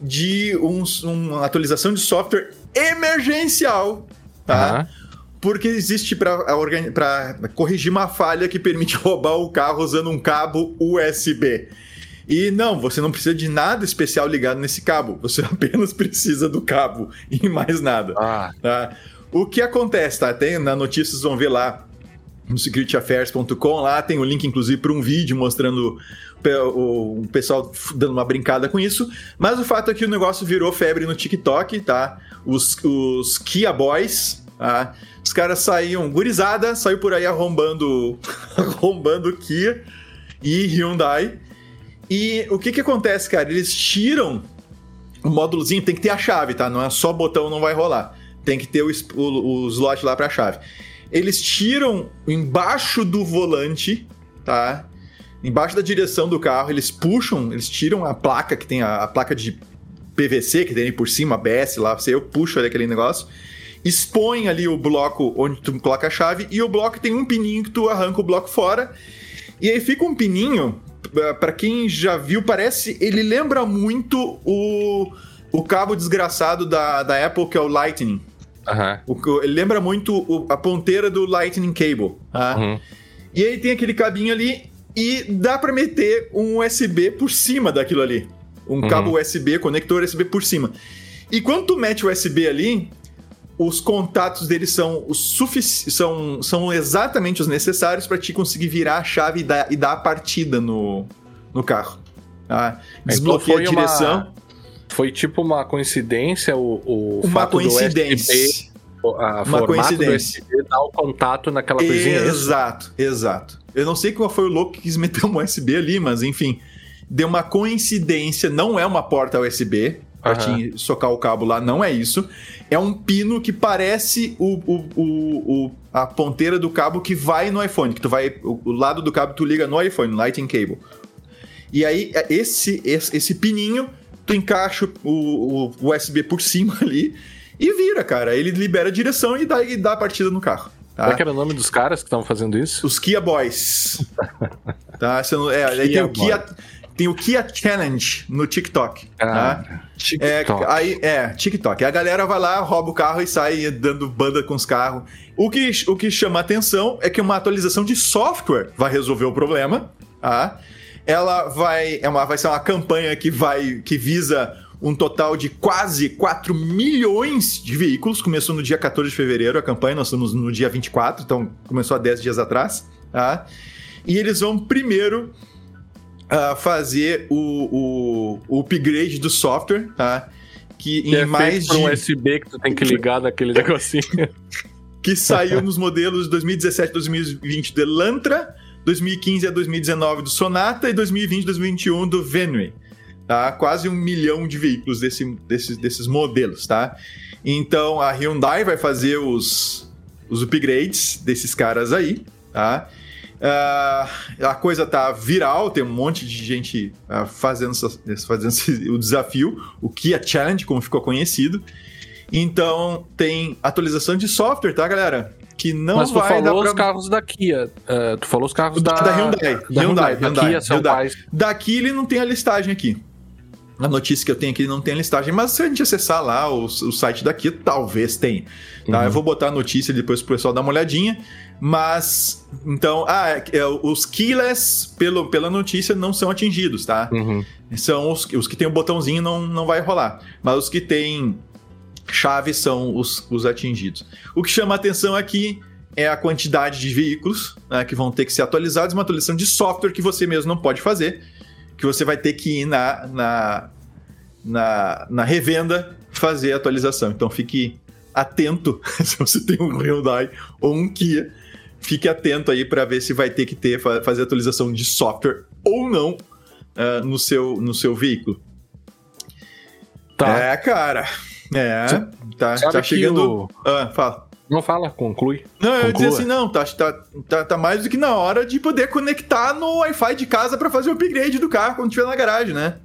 de um, uma atualização de software emergencial, tá? Uhum. Porque existe para corrigir uma falha que permite roubar o carro usando um cabo USB. E não, você não precisa de nada especial ligado nesse cabo. Você apenas precisa do cabo e mais nada. Ah. Tá? O que acontece, tá? Tem na notícia, vocês vão ver lá no securityAffairs.com. Lá tem o um link, inclusive, para um vídeo mostrando o, pessoal dando uma brincada com isso. Mas o fato é que o negócio virou febre no TikTok, tá? Os, os Kia Boys, tá? Os caras saíam, gurizada, saiu por aí arrombando, arrombando Kia e Hyundai. E o que que acontece, cara? Eles tiram o módulozinho, tem que ter a chave, tá? Não é só botão, não vai rolar. Tem que ter o, o, o slot lá pra chave. Eles tiram embaixo do volante, tá? Embaixo da direção do carro, eles puxam, eles tiram a placa que tem a, a placa de PVC que tem ali por cima, ABS lá, você eu puxo ali aquele negócio, expõe ali o bloco onde tu coloca a chave e o bloco tem um pininho que tu arranca o bloco fora. E aí fica um pininho eh, para quem já viu, parece. Ele lembra muito o, o cabo desgraçado da, da Apple, que é o Lightning. Uhum. O, ele lembra muito o, a ponteira do Lightning Cable. Tá? Uhum. E aí tem aquele cabinho ali e dá para meter um USB por cima daquilo ali. Um uhum. cabo USB, conector USB por cima. E quando tu mete o USB ali, os contatos deles são, os são, são exatamente os necessários para te conseguir virar a chave e dar, e dar a partida no, no carro. Tá? Desbloqueia então a direção. Uma, foi tipo uma coincidência o, o uma fato coincidência. do USB, a uma coincidência. do USB dar o contato naquela coisinha. Exato, exato. Eu não sei qual foi o louco que quis meter um USB ali, mas enfim, deu uma coincidência, não é uma porta USB, pra te socar o cabo lá, não é isso. É um pino que parece o, o, o, o, a ponteira do cabo que vai no iPhone, que tu vai. O, o lado do cabo tu liga no iPhone, Lightning Cable. E aí, é, esse, esse, esse pininho, tu encaixa o, o USB por cima ali e vira, cara. Ele libera a direção e dá, e dá a partida no carro. Tá? Qual que era o nome dos caras que estavam fazendo isso? Os Kia Boys. tá? Você não, é, aí tem o Kia, tem o Kia Challenge no TikTok. Ah, tá? TikTok. É, aí, é, TikTok. A galera vai lá, rouba o carro e sai dando banda com os carros. O que, o que chama atenção é que uma atualização de software vai resolver o problema. Tá? Ela vai, é uma, vai ser uma campanha que vai que visa um total de quase 4 milhões de veículos. Começou no dia 14 de fevereiro a campanha, nós estamos no dia 24, então começou há 10 dias atrás. Tá? E eles vão primeiro uh, fazer o, o, o, upgrade do software, tá? Que, que em é mais de. um USB que tu tem que ligar naquele negocinho. que saiu nos modelos 2017 e 2020 do Elantra, 2015 a 2019 do Sonata e 2020 2021 do Venue. Tá? Quase um milhão de veículos desse, desses, desses modelos, tá? Então a Hyundai vai fazer os, os upgrades desses caras aí, tá? Uh, a coisa tá viral, tem um monte de gente uh, fazendo, fazendo o desafio, o Kia Challenge, como ficou conhecido. Então, tem atualização de software, tá, galera? Que não Mas tu vai falou dar os carros da Kia. Uh, tu falou os carros da, da Hyundai. Da Hyundai, Hyundai. Hyundai, da Kia são Hyundai. Daqui ele não tem a listagem aqui. A notícia que eu tenho aqui não tem a listagem, mas se a gente acessar lá o, o site daqui, talvez tenha. Tá? Uhum. Eu vou botar a notícia depois pro pessoal dar uma olhadinha. Mas, então, ah, é, os keyless, pelo, pela notícia, não são atingidos, tá? Uhum. São os, os que tem o botãozinho, não, não vai rolar. Mas os que tem chave são os, os atingidos. O que chama atenção aqui é a quantidade de veículos né, que vão ter que ser atualizados, uma atualização de software que você mesmo não pode fazer, que você vai ter que ir na, na, na, na revenda fazer a atualização. Então fique atento se você tem um Hyundai ou um Kia, fique atento aí para ver se vai ter que ter fazer atualização de software ou não uh, no, seu, no seu veículo. Tá. É, cara. É, Sa- tá, tá chegando. o- Ah, fala. Não fala, conclui. Não, eu dizer assim, não, tá, tá, tá, tá mais do que na hora de poder conectar no Wi-Fi de casa para fazer o upgrade do carro quando estiver na garagem, né?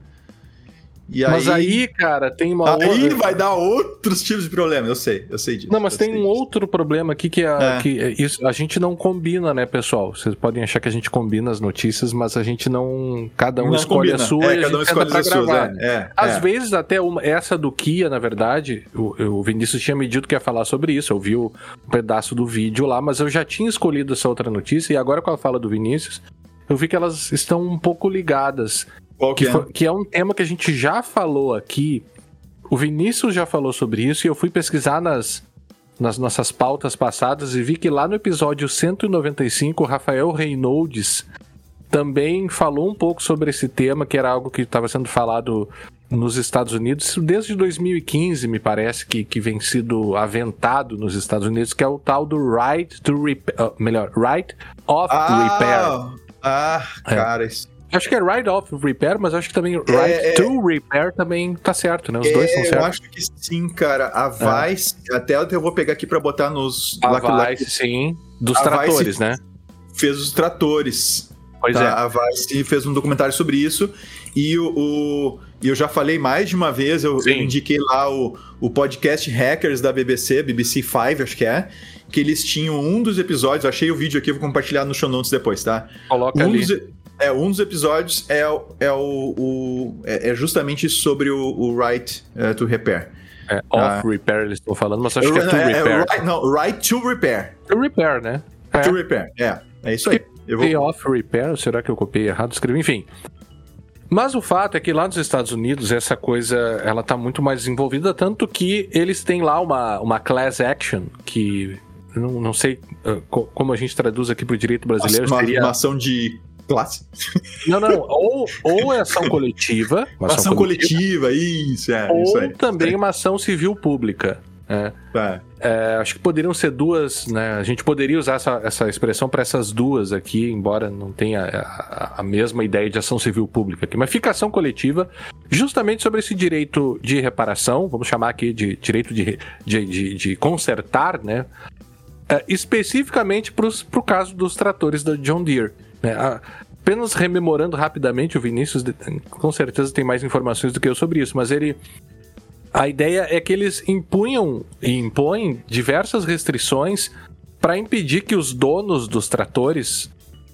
E Mas aí, cara, tem uma aí outra... vai dar outros tipos de problema, eu sei, eu sei disso. Não, mas tem um disso. outro problema aqui que, é, É. que é isso, a gente não combina, né, pessoal? Vocês podem achar que a gente combina as notícias, mas a gente não. Cada um Não escolhe combina. a sua é, e a cada um escolhe pra as suas, é, é, Às vezes, até uma, essa do Kia, na verdade, o, o Vinícius tinha me dito que ia falar sobre isso. Eu vi o- um pedaço do vídeo lá, mas eu já tinha escolhido essa outra notícia, e agora com a fala do Vinícius, eu vi que elas estão um pouco ligadas. Qual Que, que é? foi- que é um tema que a gente já falou aqui. O Vinícius já falou sobre isso e eu fui pesquisar nas, nas nossas pautas passadas e vi que lá no episódio 195, o Rafael Reynolds também falou um pouco sobre esse tema, que era algo que estava sendo falado nos Estados Unidos desde 2015, me parece, que, que vem sido aventado nos Estados Unidos, que é o tal do right to repair, melhor, right of repair. Ah, ah É. cara, isso. Acho que é right of repair, mas acho que também right é. to repair também tá certo, né? Os dois são É, eu certos. acho que sim, cara. A Vice, até eu vou pegar aqui pra botar nos. A lá que- lá Vice, sim, dos tratores, Vice- né? fez os tratores. Pois tá? é. A Vice fez um documentário sobre isso. E o, o- eu já falei mais de uma vez, eu, eu indiquei lá o, o podcast Hackers da BBC, BBC 5, acho que é. Que eles tinham um dos episódios, achei o vídeo aqui, vou compartilhar no show notes depois, tá? Coloca Um ali. dos, é, um dos episódios é, o- é, o, o- é, é justamente sobre o, o right eh, to repair. É, off repair eles estão falando, mas acho que é to É, repair. right, não, right to repair. To repair, né? To repair, é. É isso aí. Eu vou... off repair, será que eu copiei errado? Escrevi, enfim. Mas o fato é que lá nos Estados Unidos essa coisa ela tá muito mais desenvolvida, tanto que eles têm lá uma, uma class action que não, não sei uh, co- como a gente traduz aqui pro direito brasileiro, uma, seria uma ação de classe. não não ou, ou é ação coletiva, uma Uma ação coletiva, isso, é. ou isso aí. também uma ação civil pública. É, Tá. É, acho que poderiam ser duas, né? A gente poderia usar essa, essa expressão para essas duas aqui, embora não tenha a, a- a mesma ideia de ação civil pública aqui. Mas fica ação coletiva, justamente sobre esse direito de reparação, vamos chamar aqui de direito de, de, de, de consertar, né? É, especificamente para o caso dos tratores da John Deere. Né? apenas rememorando rapidamente, o Vinícius com certeza tem mais informações do que eu sobre isso, mas ele. A ideia é que eles impunham e impõem diversas restrições para impedir que os donos dos tratores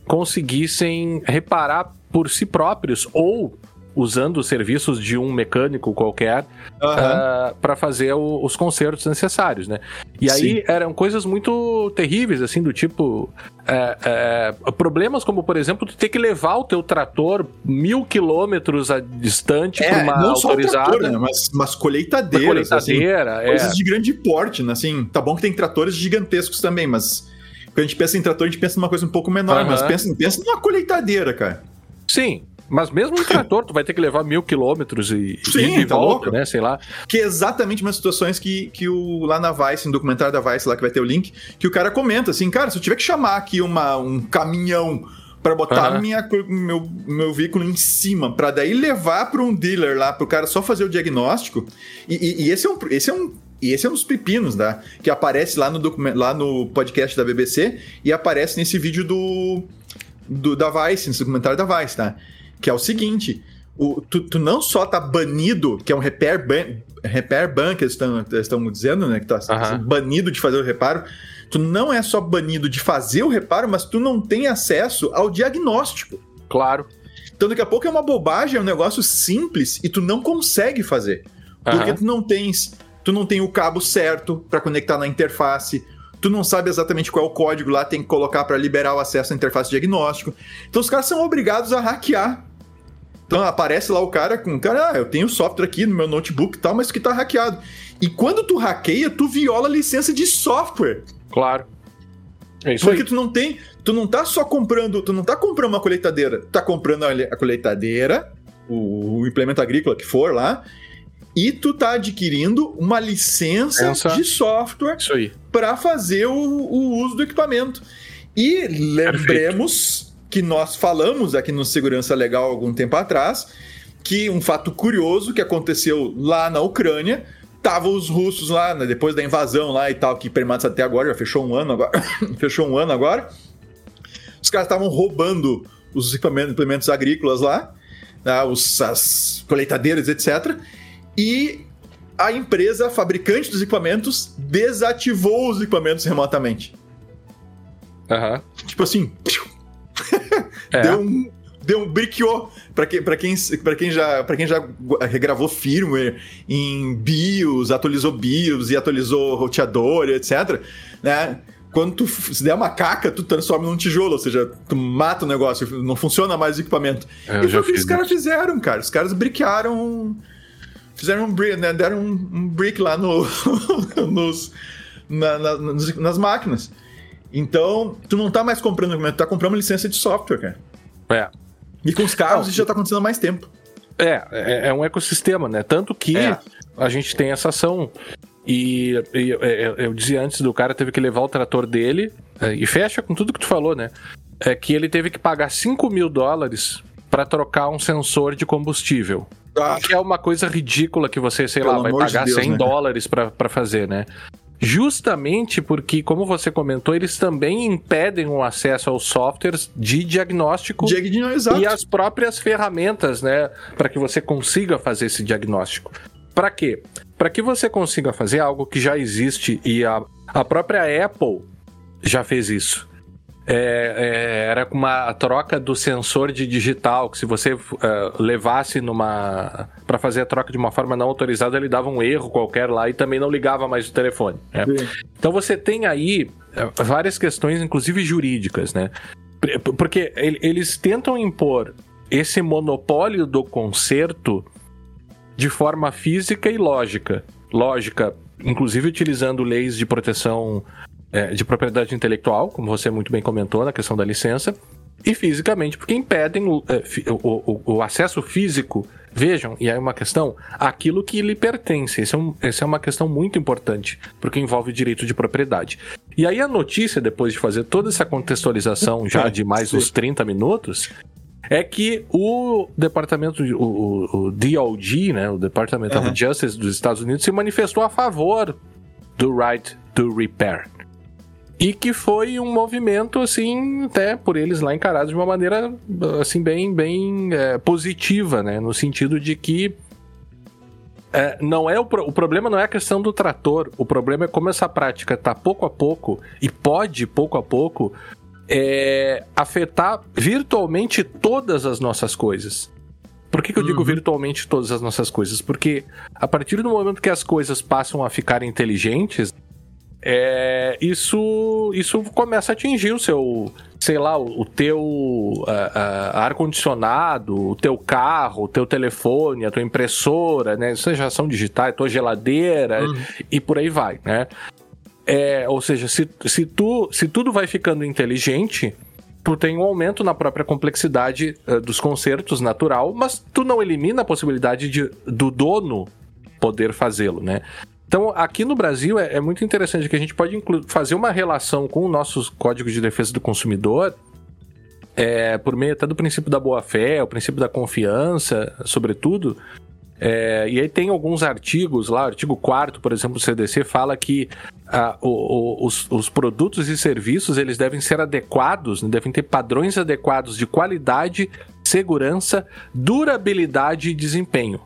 conseguissem reparar por si próprios ou usando os serviços de um mecânico qualquer uhum. uh, ah, para fazer o, os consertos necessários, né? E Sim. aí eram coisas muito terríveis, assim, do tipo é, é, problemas como, por exemplo, tu ter que levar o teu trator mil quilômetros a distante é, para uma não autorizada. Só trator, né? mas, mas colheitadeiras, colheitadeira, assim, coisas de grande porte, né? Assim, tá bom que tem tratores gigantescos também, mas quando a gente pensa em trator, a gente pensa numa coisa um pouco menor, uhum. mas pensa, pensa numa colheitadeira, cara. Sim, mas mesmo um trator, tu vai ter que levar mil quilômetros e, Sim, e tá volta, né? Sei lá. Que é exatamente umas situações que, que o, lá na Vice, no documentário da Vice, lá que vai ter o link, que o cara comenta assim, cara, se eu tiver que chamar aqui uma, um caminhão para botar uhum. minha, meu, meu veículo em cima, para daí levar para um dealer lá, para o cara só fazer o diagnóstico. E, e, e, esse, é um, esse é um. E esse é um dos pepinos, tá? Que aparece lá no, lá no podcast da BBC e aparece nesse vídeo do, do da Vice, nesse documentário da Vice, tá? Que é o seguinte: o, tu, tu, não só tá banido, que é um repair ban, repair ban que eles estão dizendo, né? Que tá uhum. banido de fazer o reparo. Tu não é só banido de fazer o reparo, mas tu não tem acesso ao diagnóstico. Claro. Então daqui a pouco é uma bobagem, é um negócio simples e tu não consegue fazer. Porque tu não tens, tu não tem o cabo certo para conectar na interface, tu não sabe exatamente qual é o código lá, tem que colocar para liberar o acesso à interface diagnóstico. Então os caras são obrigados a hackear então aparece lá o cara com, cara, ah, eu tenho software aqui no meu notebook e tal, mas que tá hackeado. E quando tu hackeia, tu viola a licença de software. Claro. É isso Porque aí. tu não tem, tu não tá só comprando, tu não tá comprando uma colheitadeira, tu tá comprando a colheitadeira, o, o implemento agrícola que for lá, e tu tá adquirindo uma licença Essa... de software para fazer o, o, uso do equipamento. E lembremos que nós falamos aqui no Segurança Legal algum tempo atrás, que um fato curioso que aconteceu lá na Ucrânia, estavam os russos lá, né, depois da invasão lá e tal, que permanece até agora, já fechou um ano agora, fechou um ano agora. Os caras estavam roubando os equipamentos, implementos agrícolas lá, né, os, as colheitadeiras, etc. E a empresa fabricante dos equipamentos desativou os equipamentos remotamente. Uhum. Tipo assim, é. deu um deu um briqueou para quem, pra quem, pra quem, já, pra quem já regravou firmware em BIOS, atualizou BIOS e atualizou roteador, etc. Né? Quando tu se der uma caca, tu transforma num tijolo, ou seja, tu mata o negócio, não funciona mais o equipamento. É, e foi o que os caras fizeram, cara. Os caras briquearam. Fizeram um brick, né? deram um, um brick lá no, nos, na, na, nas máquinas. Então, tu não tá mais comprando equipamento, tu tá comprando uma licença de software, cara. É. E com os carros isso já tá acontecendo há mais tempo. É, é, é um ecossistema, né? Tanto que é. a gente tem essa ação. E, e eu, é, é, eu, dizia antes do cara teve que levar o trator dele, é, e fecha com tudo que tu falou, né? É que ele teve que pagar 5 mil dólares para trocar um sensor de combustível. Ah. Que é uma coisa ridícula que você, sei Pelo lá, vai pagar de Deus, 100 né? dólares para fazer, né? Justamente porque, como você comentou, eles também impedem o acesso aos softwares de diagnóstico e as próprias ferramentas, né, para que você consiga fazer esse diagnóstico. Para quê? Para que você consiga fazer algo que já existe e a, a própria Apple já fez isso é, é, era com uma troca do sensor de digital, que se você uh, levasse numa para fazer a troca de uma forma não autorizada, ele dava um erro qualquer lá e também não ligava mais o telefone. Né? Então você tem aí uh, várias questões, inclusive jurídicas, né? Porque eles tentam impor esse monopólio do conserto de forma física e lógica. Lógica, inclusive utilizando leis de proteção é, de propriedade intelectual, como você muito bem comentou na questão da licença, e fisicamente, porque impedem o, é, o, o, o acesso físico. Vejam, e aí uma questão, aquilo que lhe pertence. Essa é, um, essa é uma questão muito importante, porque envolve direito de propriedade. E aí a notícia, depois de fazer toda essa contextualização já de mais uns 30 minutos, é que o departamento, o, o, o DOJ, né, o Department of Justice dos Estados Unidos, se manifestou a favor do right to repair. E que foi um movimento, assim, até por eles lá encarados de uma maneira, assim, bem, bem é, positiva, né? No sentido de que é, não é o, o, problema não é a questão do trator, o problema é como essa prática está pouco a pouco e pode pouco a pouco é, afetar virtualmente todas as nossas coisas. Por que, que eu digo uhum. virtualmente todas as nossas coisas? Porque a partir do momento que as coisas passam a ficar inteligentes, é, isso, isso começa a atingir o seu, sei lá, o, o teu ar-condicionado, o teu carro, o teu telefone, a tua impressora, né? Isso já são digitais, a tua geladeira uhum. e por aí vai, né? É, ou seja, se, se, tu, se tudo vai ficando inteligente, tu tem um aumento na própria complexidade uh, dos concertos natural, mas tu não elimina a possibilidade de, do dono poder fazê-lo, né? Então, aqui no Brasil é, é muito interessante que a gente pode fazer uma relação com o nosso Código de Defesa do Consumidor, é, por meio até do princípio da boa-fé, o princípio da confiança, sobretudo, é, e aí tem alguns artigos lá, o artigo 4 por exemplo, do CDC, fala que o, o, os, os, produtos e serviços eles devem ser adequados, né, devem ter padrões adequados de qualidade, segurança, durabilidade e desempenho.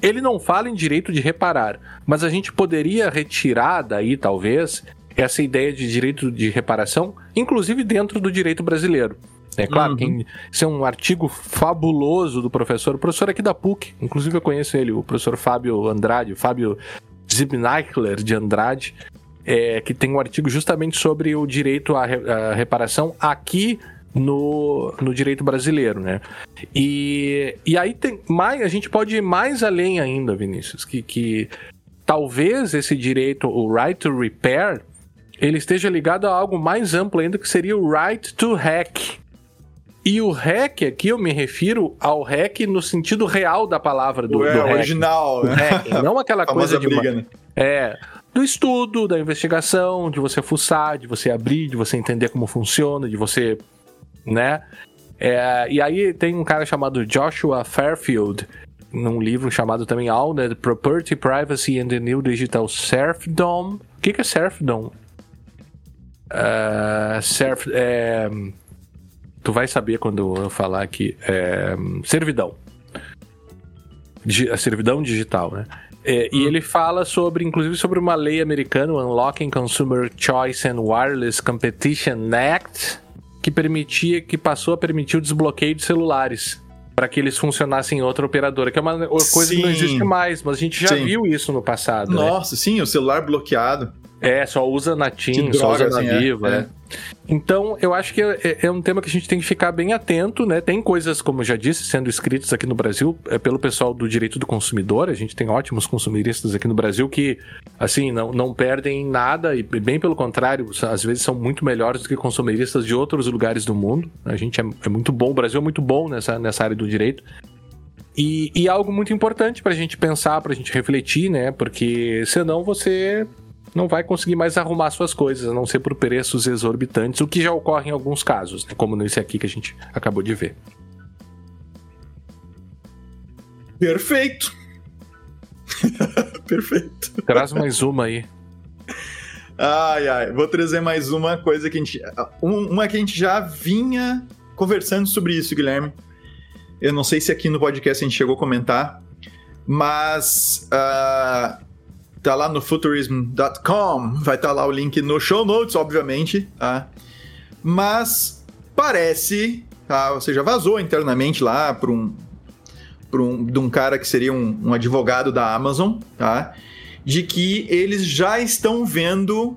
Ele não fala em direito de reparar, mas a gente poderia retirar daí, talvez, essa ideia de direito de reparação, inclusive dentro do direito brasileiro. É claro, uhum. quem, isso é um artigo fabuloso do professor, o professor aqui da PUC, inclusive eu conheço ele, o professor Fábio Andrade, Fábio Zibneichler de Andrade, é, que tem um artigo justamente sobre o direito à, re, à reparação aqui no, no direito brasileiro, né? E, e aí tem mais, a gente pode ir mais além ainda, Vinícius, que, que talvez esse direito, o right to repair, ele esteja ligado a algo mais amplo ainda, que seria o right to hack. E o hack aqui eu me refiro ao hack no sentido real da palavra do, é, do original, né? Hack, não aquela coisa de briga, né? é do estudo, da investigação, de você fuçar, de você abrir, de você entender como funciona, de você, né? É, e aí tem um cara chamado Joshua Fairfield, num livro chamado também All the Property, Privacy and the New Digital Serfdom. O que, que é serfdom? Uh, serf, é, Tu vai saber quando eu falar aqui. É, servidão. A servidão digital, né? É, e ele fala sobre, inclusive, sobre uma lei americana, o Unlocking Consumer Choice and Wireless Competition Act, que permitia, que passou a permitir o desbloqueio de celulares para que eles funcionassem em outra operadora, que é uma coisa sim. que não existe mais, mas a gente já sim. viu isso no passado. Né? Nossa, né? sim, o celular bloqueado. É, só usa na TIM, só usa na assim, Viva, é, né? Então, eu acho que é, é, um tema que a gente tem que ficar bem atento, né? Tem coisas, como eu já disse, sendo escritas aqui no Brasil é, pelo pessoal do direito do consumidor. A gente tem ótimos consumiristas aqui no Brasil que, assim, não, não perdem nada e, bem pelo contrário, às vezes são muito melhores do que consumiristas de outros lugares do mundo. A gente é, é muito bom, o Brasil é muito bom nessa, nessa área do direito. E, e algo muito importante para a gente pensar, para a gente refletir, né? Porque senão você não vai conseguir mais arrumar suas coisas, a não ser por preços exorbitantes, o que já ocorre em alguns casos, né? como nesse aqui que a gente acabou de ver. Perfeito! Perfeito. Traz mais uma aí. Ai, ai. Vou trazer mais uma coisa que a gente. Uma que a gente já vinha conversando sobre isso, Guilherme. Eu não sei se aqui no podcast a gente chegou a comentar, mas uh, tá lá no futurism.com, vai estar tá lá o link no show notes, obviamente, tá? Mas parece, tá? Ou seja, vazou internamente lá para um, um, de um cara que seria um, um advogado da Amazon, tá? De que eles já estão vendo,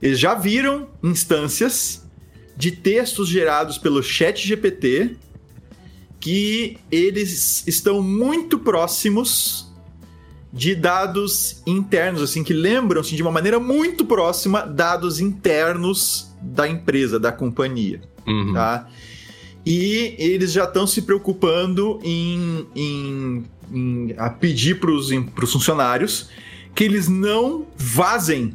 eles já viram instâncias de textos gerados pelo Chat GPT que eles estão muito próximos de dados internos, assim, que lembram assim, de uma maneira muito próxima dados internos da empresa, da companhia. Uhum. Tá? E eles já estão se preocupando em, em, em a pedir para os funcionários que eles não vazem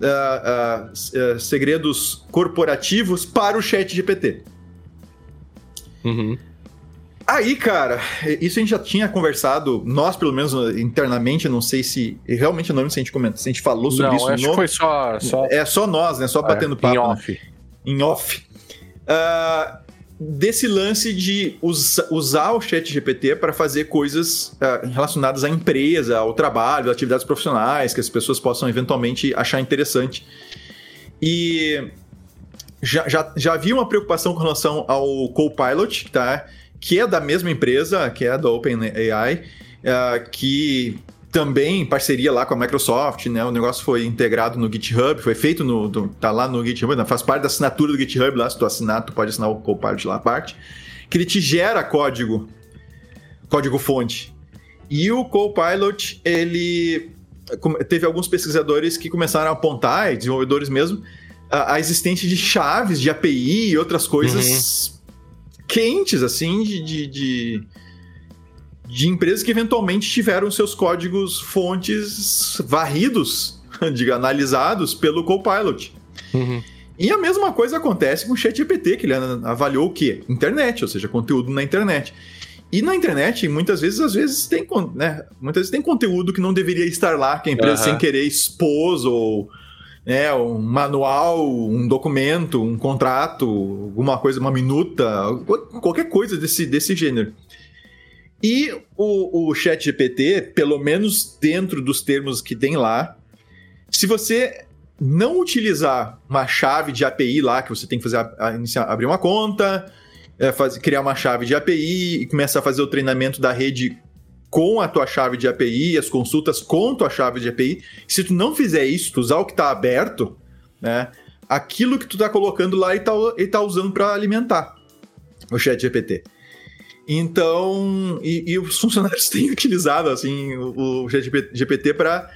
uh, uh, uh, segredos corporativos para o chat GPT. Uhum. Aí, cara, isso a gente já tinha conversado, nós pelo menos internamente, não sei se. Realmente não lembro se a gente comentou, se a gente falou sobre não, isso. Acho no... que foi só, só. É só nós, né? Só batendo é, papo. Em off. Né? Em off. Uh, desse lance de us usar o chat GPT para fazer coisas uh, relacionadas à empresa, ao trabalho, atividades profissionais, que as pessoas possam eventualmente achar interessante. E já, já, já havia uma preocupação com relação ao Copilot, tá? Que é da mesma empresa, que é da OpenAI, uh, que também em parceria lá com a Microsoft, né? O negócio foi integrado no GitHub, foi feito no. Do, tá lá no GitHub, né? faz parte da assinatura do GitHub lá. Se tu assinar, tu pode assinar o Copilot lá à parte. Que ele te gera código, código fonte. E o Copilot, ele teve alguns pesquisadores que começaram a apontar, desenvolvedores mesmo, a, a existência de chaves de API e outras coisas. Uhum quentes, assim, de, de, de, de empresas que eventualmente tiveram seus códigos fontes varridos, diga, analisados pelo Copilot. Uhum. E a mesma coisa acontece com o ChatGPT, que ele avaliou o quê? Internet, ou seja, conteúdo na internet. E na internet, muitas vezes, às vezes tem, né, muitas vezes tem conteúdo que não deveria estar lá, que a empresa uhum. sem querer expôs ou né, um manual, um documento, um contrato, alguma coisa, uma minuta, qualquer coisa desse, desse gênero. E o, o Chat GPT, pelo menos dentro dos termos que tem lá, se você não utilizar uma chave de API lá, que você tem que fazer a, a iniciar, abrir uma conta, é, criar uma chave de API e começar a fazer o treinamento da rede com a tua chave de API, as consultas com tua chave de API. Se tu não fizer isso, tu usar o que está aberto, né? Aquilo que tu está colocando lá e tá, tá usando para alimentar o chat GPT. Então, e, e, os funcionários têm utilizado assim o, o chat GPT para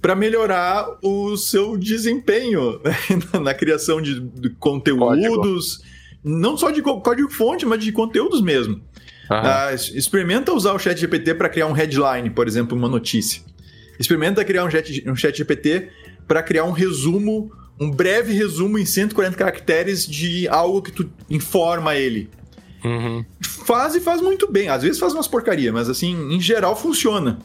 para melhorar o seu desempenho né? na, na, criação de, de conteúdos, código. não só de código-fonte, mas de conteúdos mesmo. Uh, experimenta usar o chat GPT para criar um headline, por exemplo, uma notícia. Experimenta criar um chat, um chat GPT para criar um resumo, um breve resumo em 140 caracteres de algo que tu informa ele. Uhum. Faz e faz muito bem. Às vezes faz umas porcaria, mas assim, em geral funciona.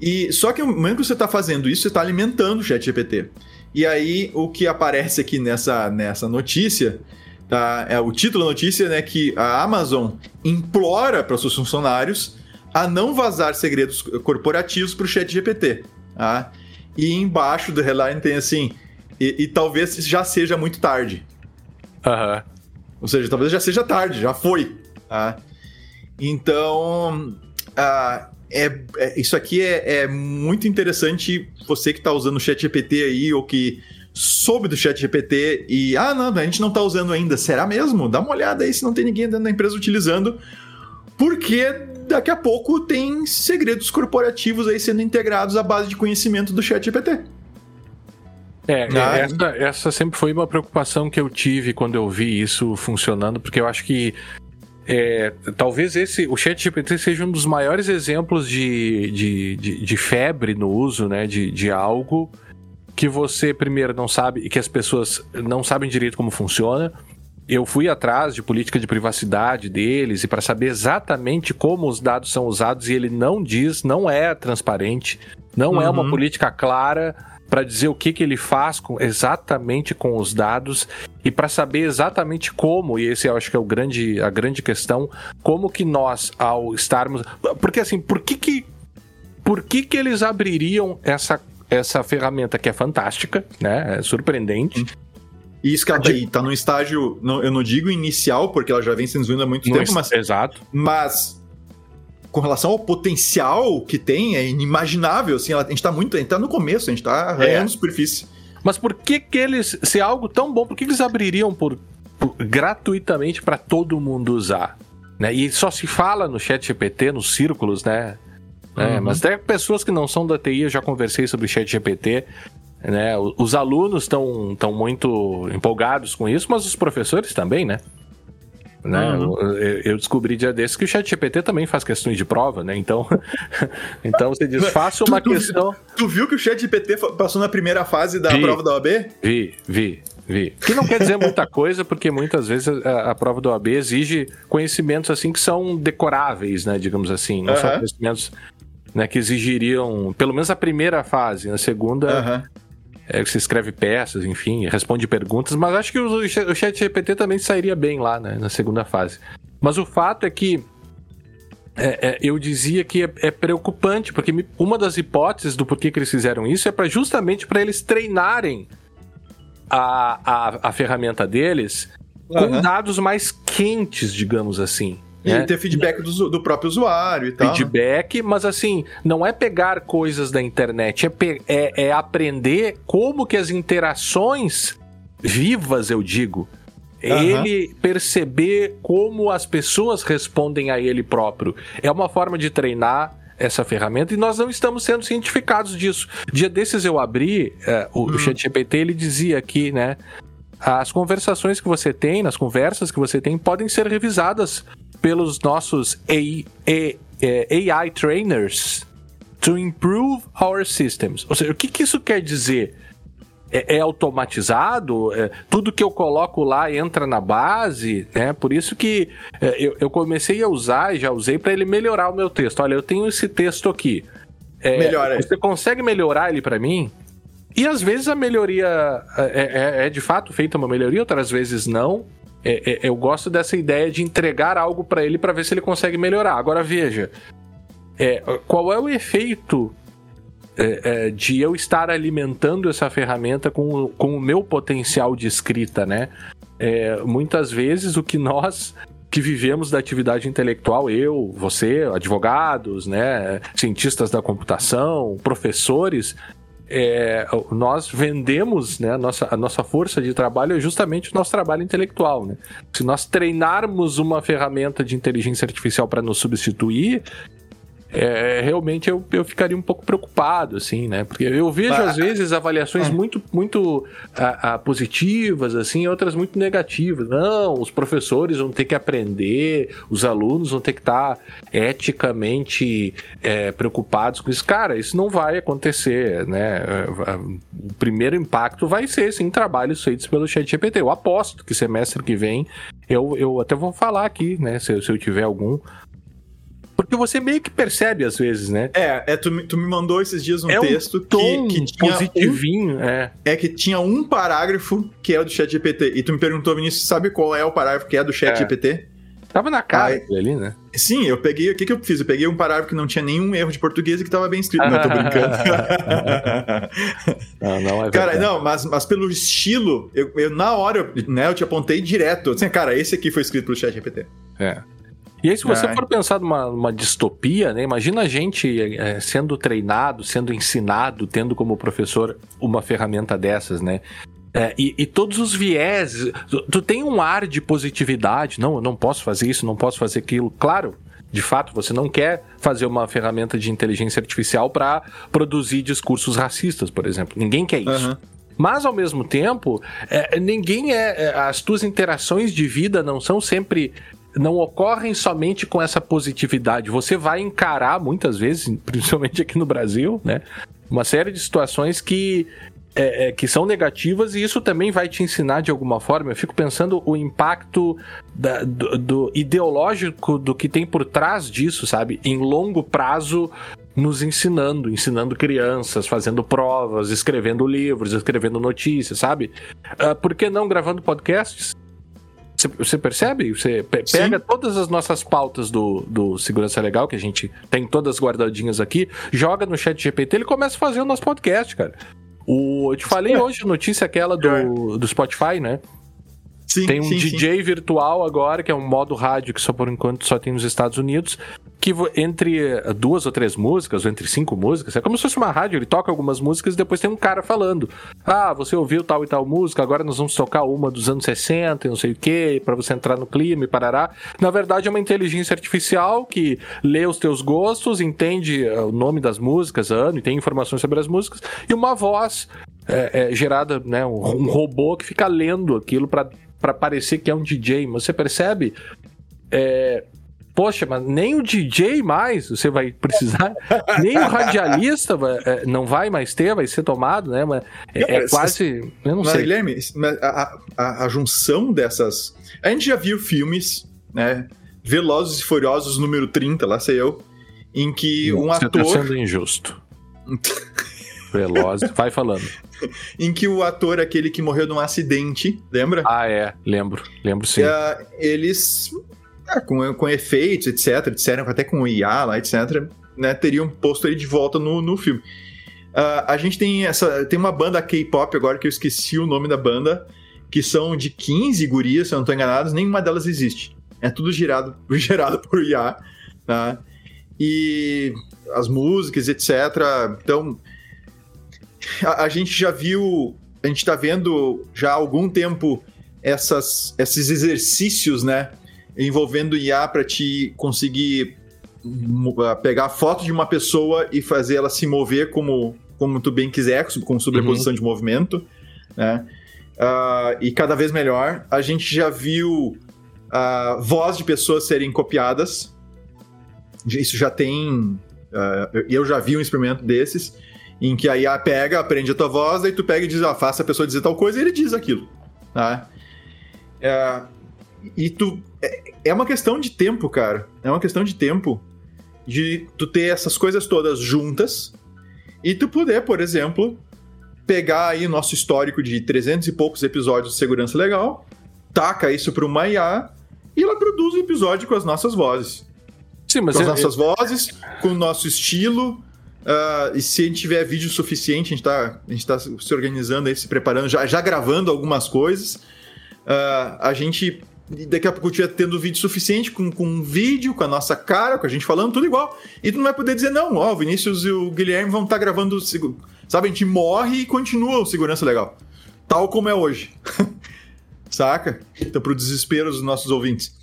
E só que no momento que você está fazendo isso, você está alimentando o chat GPT. E aí, o que aparece aqui nessa, nessa notícia Tá? É, o título da notícia é né, que a Amazon implora para seus funcionários a não vazar segredos corporativos para o chat GPT. Tá? E embaixo do headline tem assim, e, e talvez já seja muito tarde. Uhum. Ou seja, talvez já seja tarde, já foi. Tá? Então, uh, é, é, isso aqui é, é, muito interessante. Você que está usando o chat GPT aí, ou que soube do chat GPT e, ah, não, a gente não está usando ainda. Será mesmo? Dá uma olhada aí se não tem ninguém dentro da empresa utilizando, porque daqui a pouco tem segredos corporativos aí sendo integrados à base de conhecimento do chat GPT. É, ah, essa, essa sempre foi uma preocupação que eu tive quando eu vi isso funcionando, porque eu acho que é, talvez esse, o ChatGPT seja um dos maiores exemplos de, de, de, de febre no uso né, de, de algo que você primeiro não sabe e que as pessoas não sabem direito como funciona. Eu fui atrás de política de privacidade deles e para saber exatamente como os dados são usados e ele não diz, não é transparente, não uhum. é uma uhum. política clara para dizer o que, que ele faz com, exatamente com os dados e para saber exatamente como, e esse eu acho que é o grande, a grande questão, como que nós, ao estarmos. Porque assim, por que que. Por que, que eles abririam essa essa ferramenta que é fantástica, né? É surpreendente. E isso que ela tá aí, tá no estágio, não, eu não digo inicial, porque ela já vem sendo desenvolvida há muito tempo, mas. Exato. Mas com relação ao potencial que tem, é inimaginável, assim, a gente tá muito, a gente tá no começo, a gente tá arranhando é. superfície. Mas por que que eles, se é algo tão bom, por que, que eles abririam por, por gratuitamente para todo mundo usar? Né? E só se fala no chat GPT, nos círculos, né? É, uhum. Mas até pessoas que não são da TI, eu já conversei sobre o chat GPT. Né? Os alunos estão tão muito empolgados com isso, mas os professores também, né? Né? Uhum. Eu, eu, descobri dia desses que o chat GPT também faz questões de prova, né? Então, então você diz, faça uma tu, questão. Tu, tu, viu que o chat GPT passou na primeira fase da vi, prova da OAB? Vi, vi. vi. Que não quer dizer muita coisa, porque muitas vezes a, a prova do AB exige conhecimentos assim que são decoráveis, né? Digamos assim. Não são conhecimentos né, que exigiriam, pelo menos a primeira fase. Na segunda, é, você escreve peças, enfim, responde perguntas, mas acho que o, o chat GPT também sairia bem lá, né, na segunda fase. Mas o fato é que é, é, eu dizia que é, é, preocupante, porque uma das hipóteses do porquê que eles fizeram isso é para justamente para eles treinarem a, a, a ferramenta deles uhum. com dados mais quentes, digamos assim. E né? ter feedback do, do, próprio usuário e tal. Né? Feedback, mas assim, não é pegar coisas da internet, é, é, é aprender como que as interações vivas, eu digo, Uhum. ele perceber como as pessoas respondem a ele próprio. É uma forma de treinar essa ferramenta e nós não estamos sendo cientificados disso. Dia desses eu abri é, o, uhum. o ChatGPT, ele dizia aqui, né? As conversações que você tem, nas conversas que você tem, podem ser revisadas pelos nossos AI, AI, AI trainers to improve our systems. Ou seja, o que, que isso quer dizer? é, é automatizado, é, tudo que eu coloco lá entra na base, né? Por isso que é, eu, eu, comecei a usar e já usei para ele melhorar o meu texto. Olha, eu tenho esse texto aqui. É, Melhora. Você consegue melhorar ele para mim? E às vezes a melhoria é, é, é, de fato feita uma melhoria, outras vezes não. Eu gosto dessa ideia de entregar algo para ele para ver se ele consegue melhorar. Agora veja, qual é o efeito é, é, de eu estar alimentando essa ferramenta com, com o meu potencial de escrita, né? É, muitas vezes o que nós que vivemos da atividade intelectual, eu, você, advogados, né, cientistas da computação, professores, é, nós vendemos, né, a nossa, a nossa força de trabalho é justamente o nosso trabalho intelectual. Né? Se nós treinarmos uma ferramenta de inteligência artificial para nos substituir, é, realmente eu, eu ficaria um pouco preocupado, assim, né? Porque eu vejo, às vezes, avaliações ah. muito, muito a, a, positivas, assim, outras muito negativas. Não, os professores vão ter que aprender, os alunos vão ter que estar eticamente é, preocupados com isso. Cara, isso não vai acontecer, né? O primeiro impacto vai ser, sim, trabalhos feitos pelo ChatGPT. Eu aposto que semestre que vem, eu, eu até vou falar aqui, né? Se, se eu tiver algum porque você meio que percebe às vezes, né? É, é tu, tu me mandou esses dias um é texto um que, que tinha positivinho, um, é. É que tinha um parágrafo que é do chat GPT. E tu me perguntou, Vinícius, sabe qual é o parágrafo que é do chat é. GPT? Tava na cara Aí, ali, né? Sim, eu peguei. O que, que eu fiz? Eu peguei um parágrafo que não tinha nenhum erro de português e que tava bem escrito. não, tô brincando. não, não é Cara, não, mas, mas pelo estilo, eu, eu, na hora, né, eu te apontei direto. Assim, cara, esse aqui foi escrito pelo chat GPT. É. E aí, se você é. for pensar numa, numa distopia, né? Imagina a gente é, sendo treinado, sendo ensinado, tendo como professor uma ferramenta dessas, né? É, e, e, todos os vieses. Tu, tu, tem um ar de positividade. Não, eu não posso fazer isso, não posso fazer aquilo. Claro, de fato, você não quer fazer uma ferramenta de inteligência artificial para produzir discursos racistas, por exemplo. Ninguém quer isso. Uhum. Mas ao mesmo tempo, é, ninguém é, é. As tuas interações de vida não são sempre não ocorrem somente com essa positividade. Você vai encarar muitas vezes, principalmente aqui no Brasil, né? Uma série de situações que, é, é, que são negativas e isso também vai te ensinar de alguma forma. Eu fico pensando o impacto da, do, do, ideológico do que tem por trás disso, sabe? Em longo prazo, nos ensinando, ensinando crianças, fazendo provas, escrevendo livros, escrevendo notícias, sabe? Uh, por que não gravando podcasts? Você percebe? Você pega Sim. todas as nossas pautas do, do Segurança Legal, que a gente tem todas guardadinhas aqui, joga no chat GPT, ele começa a fazer o nosso podcast, cara. O, eu te falei é. hoje a notícia aquela do, do Spotify, né? Sim, tem um sim, DJ sim. virtual agora, que é um modo rádio que só por enquanto só tem nos Estados Unidos, que entre duas ou três músicas, ou entre cinco músicas, é como se fosse uma rádio, ele toca algumas músicas e depois tem um cara falando: Ah, você ouviu tal e tal música, agora nós vamos tocar uma dos anos 60 e não sei o que, para você entrar no clima e parará. Na verdade, é uma inteligência artificial que lê os teus gostos, entende eh, o nome das músicas, ano, e tem informações sobre as músicas, e uma voz é, é, gerada, né, um, um robô que fica lendo aquilo para parecer que é um DJ. Mas você percebe? É, Poxa, mas nem o DJ mais você vai precisar, nem o radialista vai, é, não vai mais ter, vai ser tomado, né? Mas é, é quase. Eu não mas, sei. Guilherme, a, a, a, junção dessas. A gente já viu filmes, né? Velozes e Furiosos número 30, lá sei eu, em que um você ator. Tá sendo injusto. Velozes, vai falando. em que o ator, aquele que morreu num acidente, lembra? Ah, é, lembro, lembro sim. Uh, eles ah, com, com efeitos, etc., disseram até com IA lá, etc., né, teriam posto ele de volta no, no filme. Uh, a gente tem essa. Tem uma banda K-pop agora que eu esqueci o nome da banda, que são de 15 gurias, se eu não estou enganado, nenhuma delas existe. É tudo gerado, gerado por IA, tá? E as músicas, etc. Então, a, a gente já viu, a gente está vendo já há algum tempo essas, esses exercícios, né? envolvendo IA para te conseguir ah, pegar a foto de uma pessoa e fazer ela se mover como, como tu bem quiser, com sobreposição uhum. de movimento, né? Uh, e cada vez melhor. A gente já viu uh, voz de pessoas serem copiadas. Isso já tem. Uh, eu já vi um experimento desses, em que a IA pega, aprende a tua voz, aí tu pega e diz, ah, faça a pessoa dizer tal coisa, e ele diz aquilo. Tá? Uh, e tu. É, é uma questão de tempo, cara. É uma questão de tempo de tu ter essas coisas todas juntas e tu poder, por exemplo, pegar aí o nosso histórico de 300 e poucos episódios de Segurança Legal, taca isso para uma IA e ela produz o um episódio com as nossas vozes. Sim, mas com as nossas eu... vozes, com o nosso estilo. Uh, e se a gente tiver vídeo suficiente, a gente está tá se organizando aí, se preparando, já, já gravando algumas coisas. Uh, a gente daqui a pouco tiver tendo vídeo suficiente com, com um vídeo, com a nossa cara, com a gente falando, tudo igual. E tu não vai poder dizer, não, ó, o Vinícius e o Guilherme vão estar tá gravando. Sabe, a gente morre e continua o segurança legal. Tal como é hoje. Saca? Então, pro desespero dos nossos ouvintes.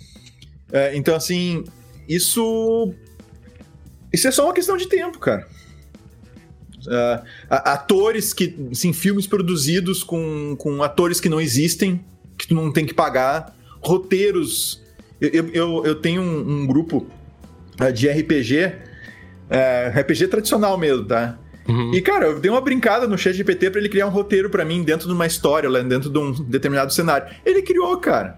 É, então, assim, isso. Isso é só uma questão de tempo, cara. Uh, atores que. Assim, filmes produzidos com, com atores que não existem, que tu não tem que pagar roteiros. Eu, eu, eu tenho um, um grupo uh, de RPG, uh, é, RPG tradicional mesmo, tá? Uhum. E, cara, eu dei uma brincada no chat GPT pra ele criar um roteiro para mim dentro de uma história, dentro de um determinado cenário. Ele criou, cara.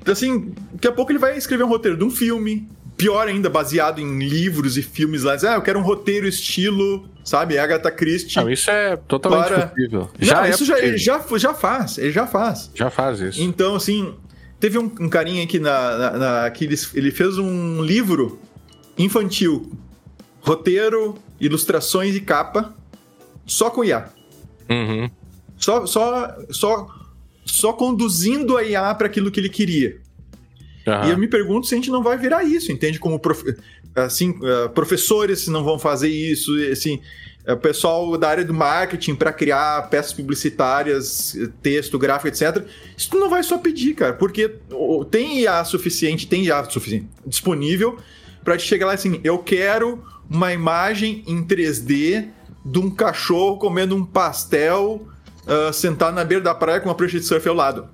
Então, assim, daqui a pouco ele vai escrever um roteiro de um filme, pior ainda, baseado em livros e filmes lá. Ah, eu quero um roteiro estilo, sabe, Agatha Christie. Não, isso é totalmente para... possível. Já Não, é isso possível. já, já, já faz, ele já faz. Já faz isso. Então, assim, Teve um, um carinha aqui na, na, na, que ele, ele fez um livro infantil. Roteiro, ilustrações e capa, só com IA. Uhum. Só, só, só, só conduzindo a IA para aquilo que ele queria. Uhum. E eu me pergunto se a gente não vai virar isso, entende? Como prof... assim, professores não vão fazer isso, assim, é, o pessoal da área do marketing para criar peças publicitárias, texto, gráfico, etc. Isso tu não vai só pedir, cara, porque tem IA suficiente, tem IA suficiente disponível para te chegar lá assim, eu quero uma imagem em 3D de um cachorro comendo um pastel uh, sentado na beira da praia com uma prancha de surf ao lado.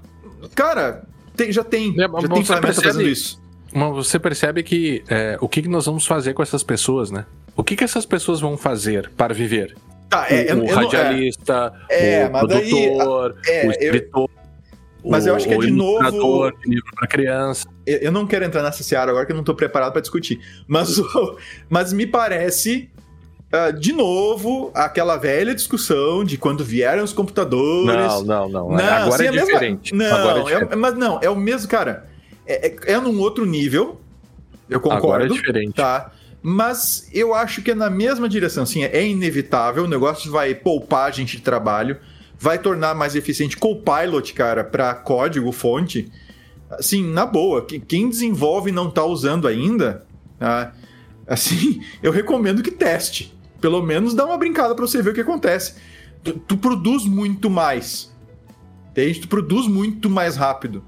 Cara, tem, já tem, é, já tem ferramenta fazendo isso. Mas você percebe que é, o que, que nós vamos fazer com essas pessoas, né? O que, que essas pessoas vão fazer para viver? Tá, é, o, o radialista, é, o produtor, daí, o escritor. Eu, mas eu acho que é de novo. Livro para criança. Eu não quero entrar nessa seara agora que eu não estou preparado para discutir. Mas, mas me parece Uh, de novo, aquela velha discussão de quando vieram os computadores. Não, não, não. não agora é, é diferente. Mesma... Não, agora é diferente. É, mas não, é o mesmo, cara. É, é, é num outro nível. Eu concordo. Agora é diferente. Tá. Mas eu acho que é na mesma direção. Assim, é inevitável, o negócio vai poupar a gente de trabalho, vai tornar mais eficiente. Copilot, cara, para código, fonte. Assim, na boa, quem desenvolve e não tá usando ainda, tá? assim, eu recomendo que teste. Pelo menos dá uma brincada para você ver o que acontece. Tu, tu produz muito mais. Entende? Tu produz muito mais rápido.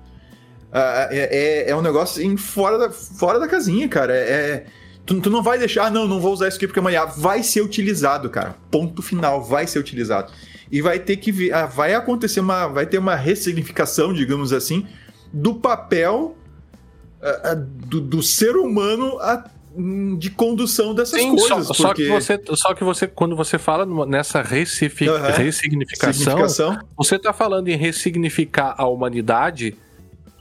Uh, é, é, é, um negócio em fora, da, fora da casinha, cara. É, é Tu, tu, não vai deixar, ah, não, não vou usar isso aqui porque amanhã vai ser utilizado, cara. Ponto final, vai ser utilizado. E vai ter que ah, vai acontecer uma, vai ter uma ressignificação, digamos assim, do papel do, do, ser humano a, de condução dessas Sim, coisas. Só, porque... só, que você, só que você, quando você fala nessa ressignificação, você está falando em ressignificar a humanidade